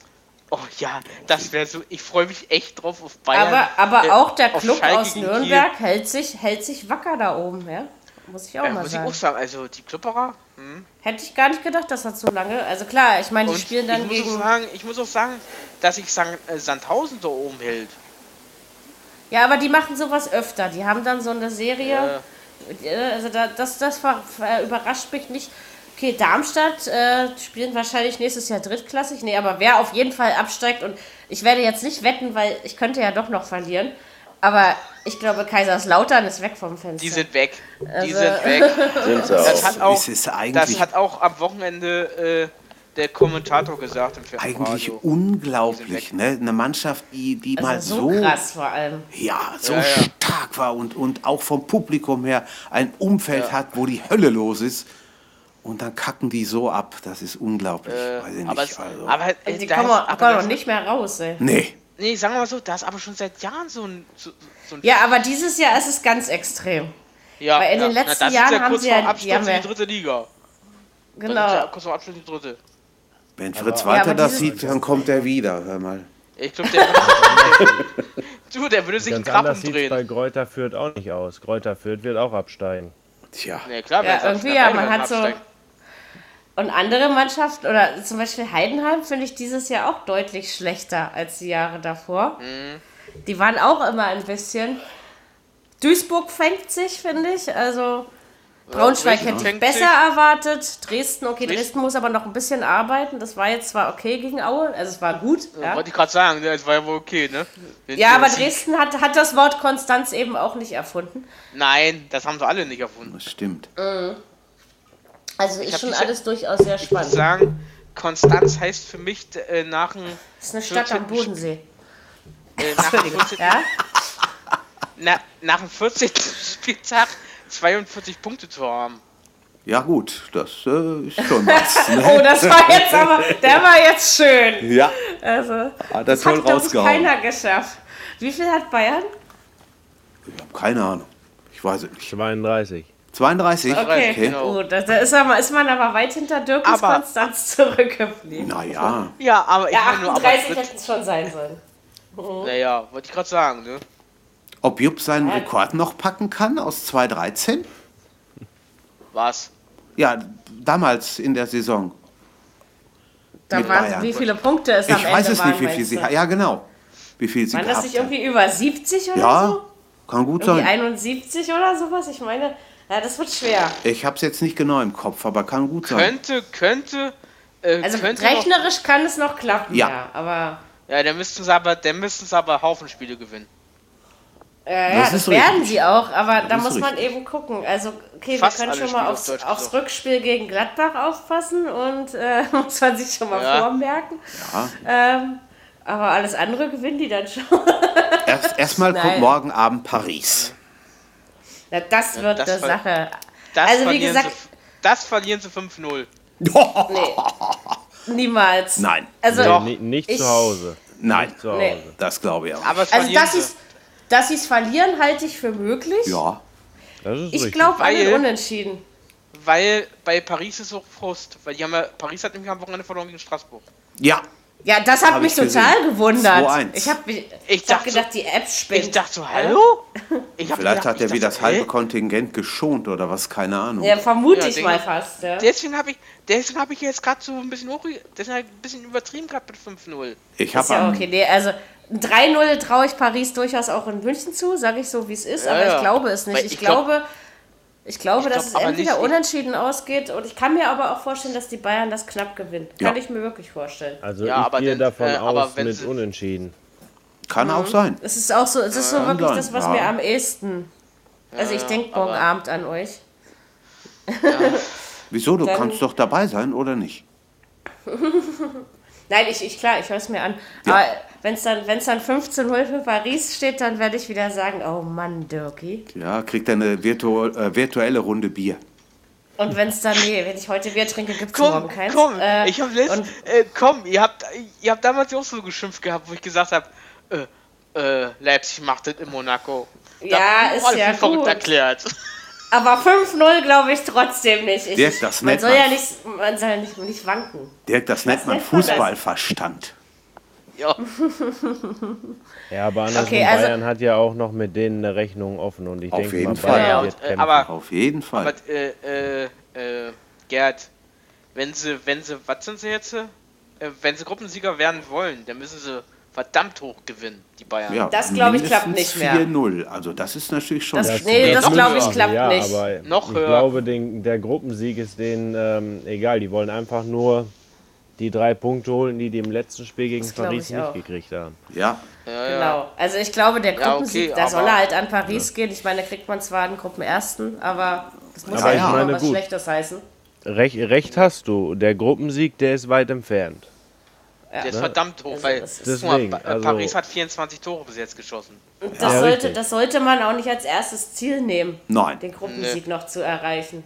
Oh ja, das wäre so. Ich freue mich echt drauf auf Bayern. Aber, aber äh, auch der Club aus Nürnberg hält sich, hält sich wacker da oben, ja? Muss ich auch. Äh, mal muss ich sagen. auch sagen, also die Klopperer. Hm. Hätte ich gar nicht gedacht, dass das so lange. Also klar, ich meine, die Und spielen dann ich muss gegen. auch sagen, ich muss auch sagen, dass ich San, äh, Sandhausen da oben hält. Ja, aber die machen sowas öfter. Die haben dann so eine Serie. Äh, Also da, das, das ver, überrascht mich nicht. Okay, Darmstadt äh, spielen wahrscheinlich nächstes Jahr drittklassig. Nee, aber wer auf jeden Fall absteigt und ich werde jetzt nicht wetten, weil ich könnte ja doch noch verlieren. Aber ich glaube, Kaiserslautern ist weg vom Fenster. Die sind weg. Die Also- sind weg. *laughs* Sind sie Das hat auch, das hat auch am Wochenende äh, der Kommentator gesagt im eigentlich Fernsehradio. unglaublich. Ne? Eine Mannschaft, die, die mal also so so, krass vor allem. ja, so Ja, ja. stark war und, und auch vom Publikum her ein Umfeld hat, wo die Hölle los ist. Und dann kacken die so ab. Das ist unglaublich. Äh, Weiß ich aber, nicht. es, also. aber Also die da kommen, aber das- noch nicht mehr raus, ey. nee. Nee, sagen wir mal so, da ist aber schon seit Jahren so ein. So, so ein Ja, aber dieses Jahr ist es ganz extrem. ja, weil in den ja. letzten das ist Jahren ja haben kurz sie vor ja- die haben in ja- die dritte Liga. Das ist ja Genau. kurz vor Abschluss in die dritte. Wenn Fritz Ja, Walter aber das sieht, dann kommt er wieder. Hör mal. Ich glaube, der, *laughs* du, der würde sich einen Ganz Krab anders sieht es bei. Kräuter Fürth auch nicht aus. Kräuter Fürth wird auch absteigen. Tja. Nee, klar, Ja, irgendwie ja, man hat so- absteigen. Und andere Mannschaften, oder zum Beispiel Heidenheim, finde ich dieses Jahr auch deutlich schlechter als die Jahre davor. Mhm. Die waren auch immer ein bisschen. Duisburg fängt sich, finde ich. Also Braunschweig Dresden hätte ich besser sich. erwartet. Dresden, okay, Dresden- Dresden muss aber noch ein bisschen arbeiten. Das war jetzt zwar okay gegen Aue, also es war gut. Ja. Ja, Wollte ich gerade sagen, ne, das war ja wohl okay, ne? Ja aber Sieg- Dresden hat, hat das Wort Konstanz eben auch nicht erfunden. Nein, das haben sie alle nicht erfunden. Das stimmt. Also ist schon alles durchaus sehr Ich muss spannend. sagen, Konstanz heißt für mich äh, nach dem Das ist eine Stadt am 14. Bodensee. äh, nach dem 14. Ja? Na, nach dem 14. Spieltag 42 Punkte zu haben. Ja gut, das äh, ist schon was. *laughs* Oh, Ne? das war jetzt aber, der war jetzt schön. Ja, Also, hat er das toll hat, ich, rausgehauen. keiner geschafft. Wie viel hat Bayern? Ich habe keine Ahnung. Ich weiß es nicht. 32. 32? Okay, genau. gut. Da, ist, aber, ist man aber weit hinter Dirkens Aber- Konstanz zurückgeblieben. Naja, Ja, aber ich Ja, meine nur, aber 38 mit, hätten es schon sein sollen. naja, wollte ich gerade sagen, ne? ob Jupp seinen Rekord noch packen kann aus 2013? Was? Ja, damals in der Saison. Da waren, wie viele Punkte es am Ich Ende weiß es waren, nicht, wie viel sie. Ja, genau. Wie viel sie Waren das nicht irgendwie über 70 oder Ja, so? kann gut Irgendwie sein. 71 oder sowas? Ich meine, ja, das wird schwer. Ich habe es jetzt nicht genau im Kopf, aber kann gut sein. Könnte, könnte, äh, Also könnte noch, rechnerisch kann es noch klappen, Ja. ja. aber Ja, dann müssten sie aber, dann müssten sie aber Haufen Spiele gewinnen. äh, ja, Das das, werden richtig. sie auch. Aber da ist muss man richtig. eben gucken. Also, okay, Fast wir können schon mal aufs, aufs. Rückspiel gegen Gladbach aufpassen und äh, *laughs* muss man sich schon mal Ja. vormerken. Ja. Ähm, aber alles andere gewinnen die dann schon. *laughs* Erst, erstmal kommt morgen Abend Paris. Ja, das wird das eine ver- Sache. Das Also, wie verlieren gesagt, sie, das verlieren sie 5-0. nee, niemals. Nein, Also, Doch. Nee, ni- nicht ich- zu Hause. nein, Zu Hause. Nee. das glaube ich auch. Aber also dass sie. dass es verlieren, halte ich für möglich. Ja, Das ist Ich glaube an den Unentschieden. Weil bei Paris ist auch Frust. Weil die haben ja, Paris hat nämlich am Wochenende verloren gegen Straßburg. ja, Ja, das hat Hab mich gesehen. total gewundert. 2-1. Ich habe ich Ich hab dachte gedacht, so- die App spinnt. Ich dachte so, hallo? *laughs* Ich hab vielleicht gedacht, hat er wie das halbe? Kontingent geschont oder was, keine Ahnung. Ja, vermute Ja, ich mal fast. Ja. Deswegen habe ich, deswegen habe ich jetzt gerade so ein bisschen hoch, deswegen hab ich ein bisschen übertrieben gerade mit 5-0. Ich habe ja okay. Nee, also ein 3-0 traue ich Paris durchaus auch in München zu, sage ich so, wie es ist, Ja, aber ja. ich glaube es nicht. Ich, ich glaub- glaube, ich glaube, ich dass glaub es entweder nicht- unentschieden ausgeht und ich kann mir aber auch vorstellen, dass die Bayern das knapp gewinnen. Kann Ja. ich mir wirklich vorstellen. Also Ja, aber ich gehe dann, davon äh, aus mit Unentschieden. kann auch sein. Es ist auch so, es ist so Kann wirklich sein, das, was ja. mir am ehesten. Also ich denke morgen aber- Abend an euch. Wieso? Du Dann- kannst doch dabei sein, oder nicht? *laughs* Nein, ich, ich klar, ich höre es mir an. Ja. Aber wenn es dann, wenn's dann 15-0 für Paris steht, dann werde ich wieder sagen, oh Mann, Dirkie. Ja, kriegt er eine virtu äh, virtuelle Runde Bier. Und wenn es dann, nee, wenn ich heute Bier trinke, gibt es Komm, morgen keins. komm, Äh, ich hab letzt, und- äh, komm, ihr habt, ihr habt damals auch so geschimpft gehabt, wo ich gesagt habe, äh, äh, Leipzig macht das in Monaco. Da Ja, ist ja gut. erklärt. Aber 5-0 glaube ich trotzdem nicht. Ich, Dirk, das man nennt soll man- ja nicht, man soll ja nicht, nicht wanken. Dirk, das nennt man nennt man das? Fußballverstand. ja, *laughs* Ja, aber andersrum, Okay, also- Bayern hat ja auch noch mit denen eine Rechnung offen und ich Auf denke jeden mal, Fall. Bayern Ja, wird und, äh, kämpfen. aber- Auf jeden Fall. aber, äh, äh, äh, Gerd, wenn sie, wenn sie, was sind sie jetzt? Äh, wenn sie Gruppensieger werden wollen, dann müssen sie verdammt hoch gewinnen, die Bayern. Ja, Das, glaub ich, klappt nicht mehr. 4-0. Also das ist natürlich schon... Das- nee, das glaub ich, muss- klappt ja, nicht. Aber Noch ich höher. glaube, den, der Gruppensieg ist denen ähm, egal. Die wollen einfach nur die drei Punkte holen, die die im letzten Spiel gegen Das Paris ich nicht auch. gekriegt haben. ja, Ja, ja. Genau. Also ich glaube, der Ja, Gruppensieg, okay, da soll er halt an Paris gehen. Ich meine, da kriegt man zwar einen Gruppenersten, aber das muss Aber ja ich nicht meine, was gut. Schlechtes heißen. Recht, recht hast du. Der Gruppensieg, der ist weit entfernt. Ja. Der ist verdammt hoch, Also weil das mal, Deswegen, äh, also- Paris hat 24 Tore bis jetzt geschossen. Das, Ja, sollte, richtig. das sollte man auch nicht als erstes Ziel nehmen, nein, den Gruppensieg noch zu erreichen.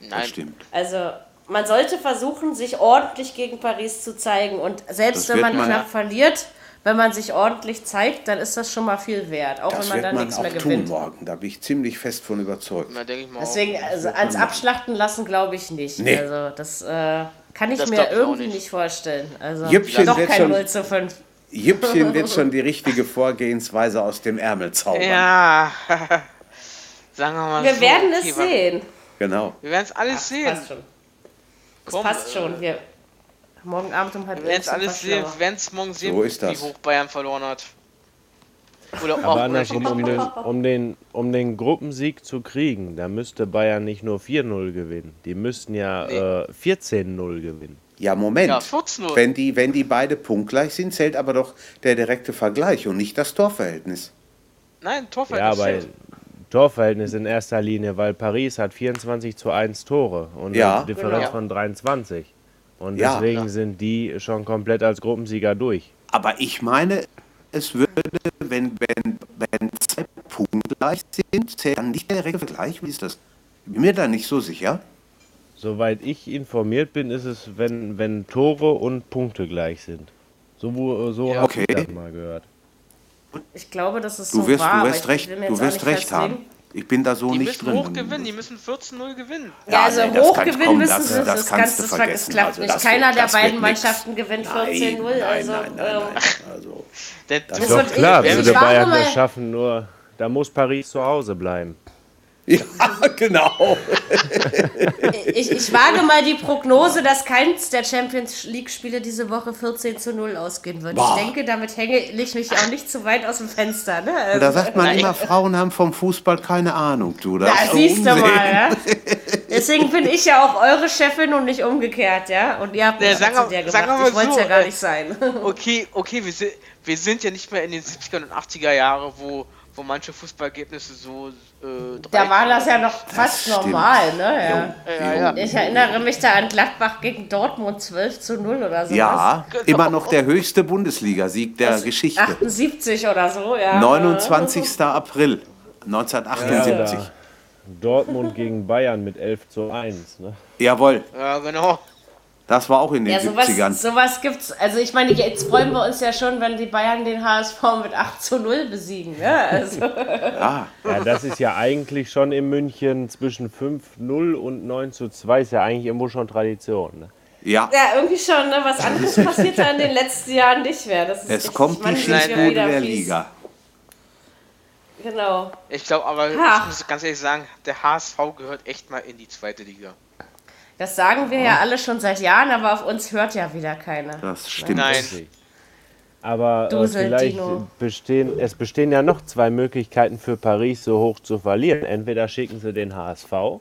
das Nein, stimmt. Also man sollte versuchen, sich ordentlich gegen Paris zu zeigen. Und selbst Das wenn man man- knapp verliert, wenn man sich ordentlich zeigt, dann ist das schon mal viel wert. Auch Das wenn man wird dann man nichts auch mehr tun gewinnt. morgen. Da bin ich ziemlich fest von überzeugt. mal Deswegen, auch. also ans Abschlachten lassen, glaube ich nicht. Nee. Also das äh, kann ich Das mir irgendwie nicht. nicht. vorstellen. Also Jüppchen doch wird kein schon- 0 zu 5. Jüppchen wird *laughs* schon die richtige Vorgehensweise aus dem Ärmel zaubern. Ja, *laughs* sagen wir mal Wir so. werden okay, es sehen. Genau. Wir werden es alles Das sehen. passt schon. Das Komm, passt äh, schon. Wir, morgen Abend um halb Wir werden es alles sehen. Wir werden es morgen sehen, So ist das. wie hoch Bayern verloren hat. Oder Aber auch andersrum, um den, um, den, um den Gruppensieg zu kriegen, da müsste Bayern nicht nur 4-0 gewinnen. Die müssten ja Nee. äh, 14-0 gewinnen. Ja, Moment. Ja, 14-0. wenn, die, wenn die beide punktgleich sind, zählt aber doch der direkte Vergleich und nicht das Torverhältnis. Nein, Ja, Torverhältnis. aber zählt. Torverhältnis in erster Linie, weil Paris hat 24 zu 1 Tore und Ja. eine Differenz Genau. von 23. Und Ja. deswegen Ja. sind die schon komplett als Gruppensieger durch. Aber ich meine, es würde, wenn, wenn, wenn zwei punktgleich sind, zählt dann nicht der direkte Vergleich. Wie ist das? Bin mir da nicht so sicher. Soweit ich informiert bin, ist es, wenn, wenn Tore und Punkte gleich sind. So, so Ja. habe Okay. ich das mal gehört. Ich glaube, das ist Du so wirst, wahr. du wirst recht, du wirst recht haben. Ich bin da so Die nicht müssen drin. hoch gewinnen, die müssen 14-0 gewinnen. Ja, also nee, hoch gewinnen komm, müssen sie, das, das das, kannst du das, klappt Also nicht. das Keiner wird- der beiden nix. Mannschaften gewinnt Nein, 14-0. nein, Also, nein, nein, ähm, nein. Also, Das Ist wird- doch klar, würde wage Bayern das schaffen, nur da muss Paris zu Hause bleiben. Ja, *laughs* genau. ich, ich wage mal die Prognose, dass keins der Champions League-Spiele diese Woche 14 zu 0 ausgehen wird. Boah. Ich denke, damit hänge ich mich auch nicht zu weit aus dem Fenster. Ne? Also, da sagt man Nein. immer, Frauen haben vom Fußball keine Ahnung, du. Das da siehst du Unsinn. mal, ja. *laughs* Deswegen bin ich ja auch eure Chefin und nicht umgekehrt, ja. Und ihr habt mich sagen zu wir- der gemacht. mal Ich wollte es so, ja gar äh, nicht sein. okay, okay, wir sind, wir sind ja nicht mehr in den 70er und 80er Jahre, wo, wo manche Fußballergebnisse so äh, Da war das ja noch fast stimmt. normal, ne? Ja. Ja, ja. Ich erinnere mich da an Gladbach gegen Dortmund 12 zu 0 oder so. Ja, immer noch der höchste Bundesligasieg der Geschichte. 78 oder so, ja. 29. April 1978. Ja, Dortmund gegen Bayern mit 11 zu 1. Ne? Jawohl, Ja, genau. Das war auch in den Ja, 70ern. sowas, sowas gibt's. Also ich meine, jetzt freuen wir uns ja schon, wenn die Bayern den HSV mit 8 zu 0 besiegen. Ne? Also, *laughs* Ja, Ja, das ist ja eigentlich schon in München zwischen 5-0 und 9 zu 2 ist ja eigentlich irgendwo schon Tradition. Ne? ja. ja, irgendwie schon, ne? Was anderes passiert da in den letzten Jahren nicht mehr. Das ist Es echt kommt die Schießbude wieder der. Liga. Genau. Ich glaube aber, Ha. ich muss ganz ehrlich sagen, der HSV gehört echt mal in die zweite Liga. Das sagen wir ja alle schon seit Jahren, aber auf uns hört ja wieder keiner. Das stimmt. Nein. Aber äh, vielleicht bestehen, es bestehen ja noch zwei Möglichkeiten für Paris so hoch zu verlieren. Entweder schicken sie den HSV *laughs* oder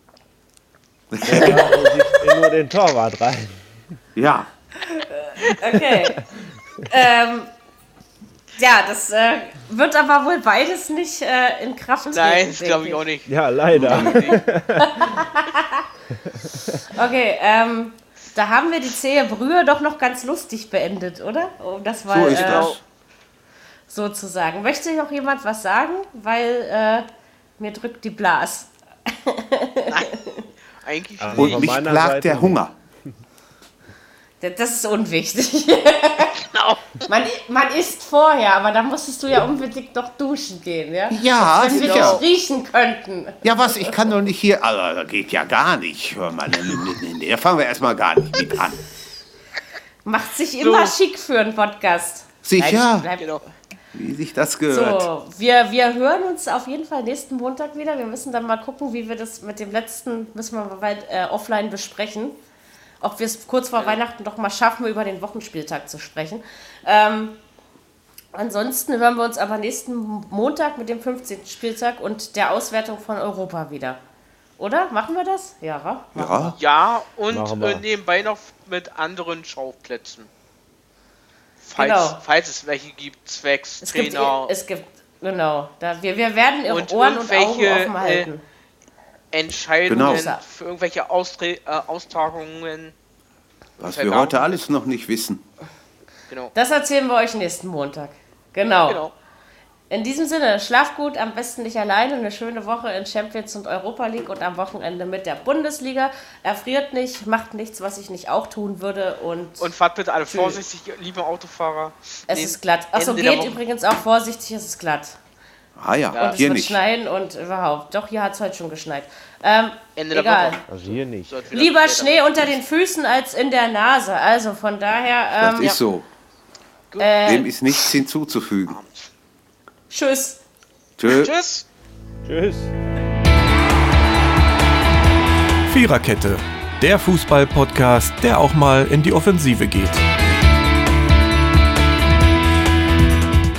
sie nur den Torwart rein. Ja, Okay. *laughs* ähm, ja, das äh, wird aber wohl beides nicht äh, in Kraft treten. Nein, das glaube ich auch nicht. Ja, leider. *laughs* Okay, ähm, da haben wir die zähe Brühe doch noch ganz lustig beendet, oder? Um das mal so ist äh, das. sozusagen. Möchte noch jemand was sagen? Weil äh, mir drückt die Blas. Eigentlich Ah. nicht. Und mich plagt Seite der nicht. Hunger. Das- Das ist unwichtig. *laughs* Genau. Man, man isst vorher, aber dann musstest du ja unbedingt noch duschen gehen, ja? Ja, Wenn wir sicher. dich riechen könnten. Ja, was? Ich kann doch nicht hier. Also, das geht ja gar nicht. Hör mal, da fangen wir erstmal gar nicht mit an. Macht sich immer schick für einen Podcast. Sicher, Bleib, Genau. wie sich das gehört. So, wir, wir hören uns auf jeden Fall nächsten Montag wieder. Wir müssen dann mal gucken, wie wir das mit dem letzten, müssen wir mal weit, äh, offline besprechen. Ob wir es kurz vor Weihnachten doch mal schaffen, über den Wochenspieltag zu sprechen. Ähm, Ansonsten hören wir uns aber nächsten Montag mit dem 15. Spieltag und der Auswertung von Europa wieder. Oder? Machen wir das? Ja, wa? Ja, Ja, und äh, nebenbei noch mit anderen Schauplätzen. Falls, Genau. falls es welche gibt, zwecks Es gibt, Trainer, es gibt, genau. Da, wir, wir werden ihre Und Ohren und Augen offen halten. Entscheidungen Genau. für irgendwelche Austre äh, Austragungen. was wir heute alles noch nicht wissen. Genau. Das erzählen wir euch nächsten Montag. Genau. genau. In diesem Sinne, schlaft gut, am besten nicht alleine. Eine schöne Woche in Champions und Europa League und am Wochenende mit der Bundesliga. Erfriert nicht, macht nichts, was ich nicht auch tun würde. Und, Und fahrt bitte alle Tschüss. vorsichtig, liebe Autofahrer. es Nee, ist glatt. Achso, Ende geht übrigens auch vorsichtig, es ist glatt. Ah ja, Und es hier wird nicht. schneien und überhaupt. Doch, hier hat es heute schon geschneit. Ähm, Ende der egal. Woche. Also hier nicht. Lieber Schnee unter den Füßen als in der Nase. Also von daher, Das ähm, ist so. äh, Dem ist nichts hinzuzufügen. tschüss. Tschö. Tschüss. Tschüss. Viererkette, der Fußball-Podcast, der auch mal in die Offensive geht.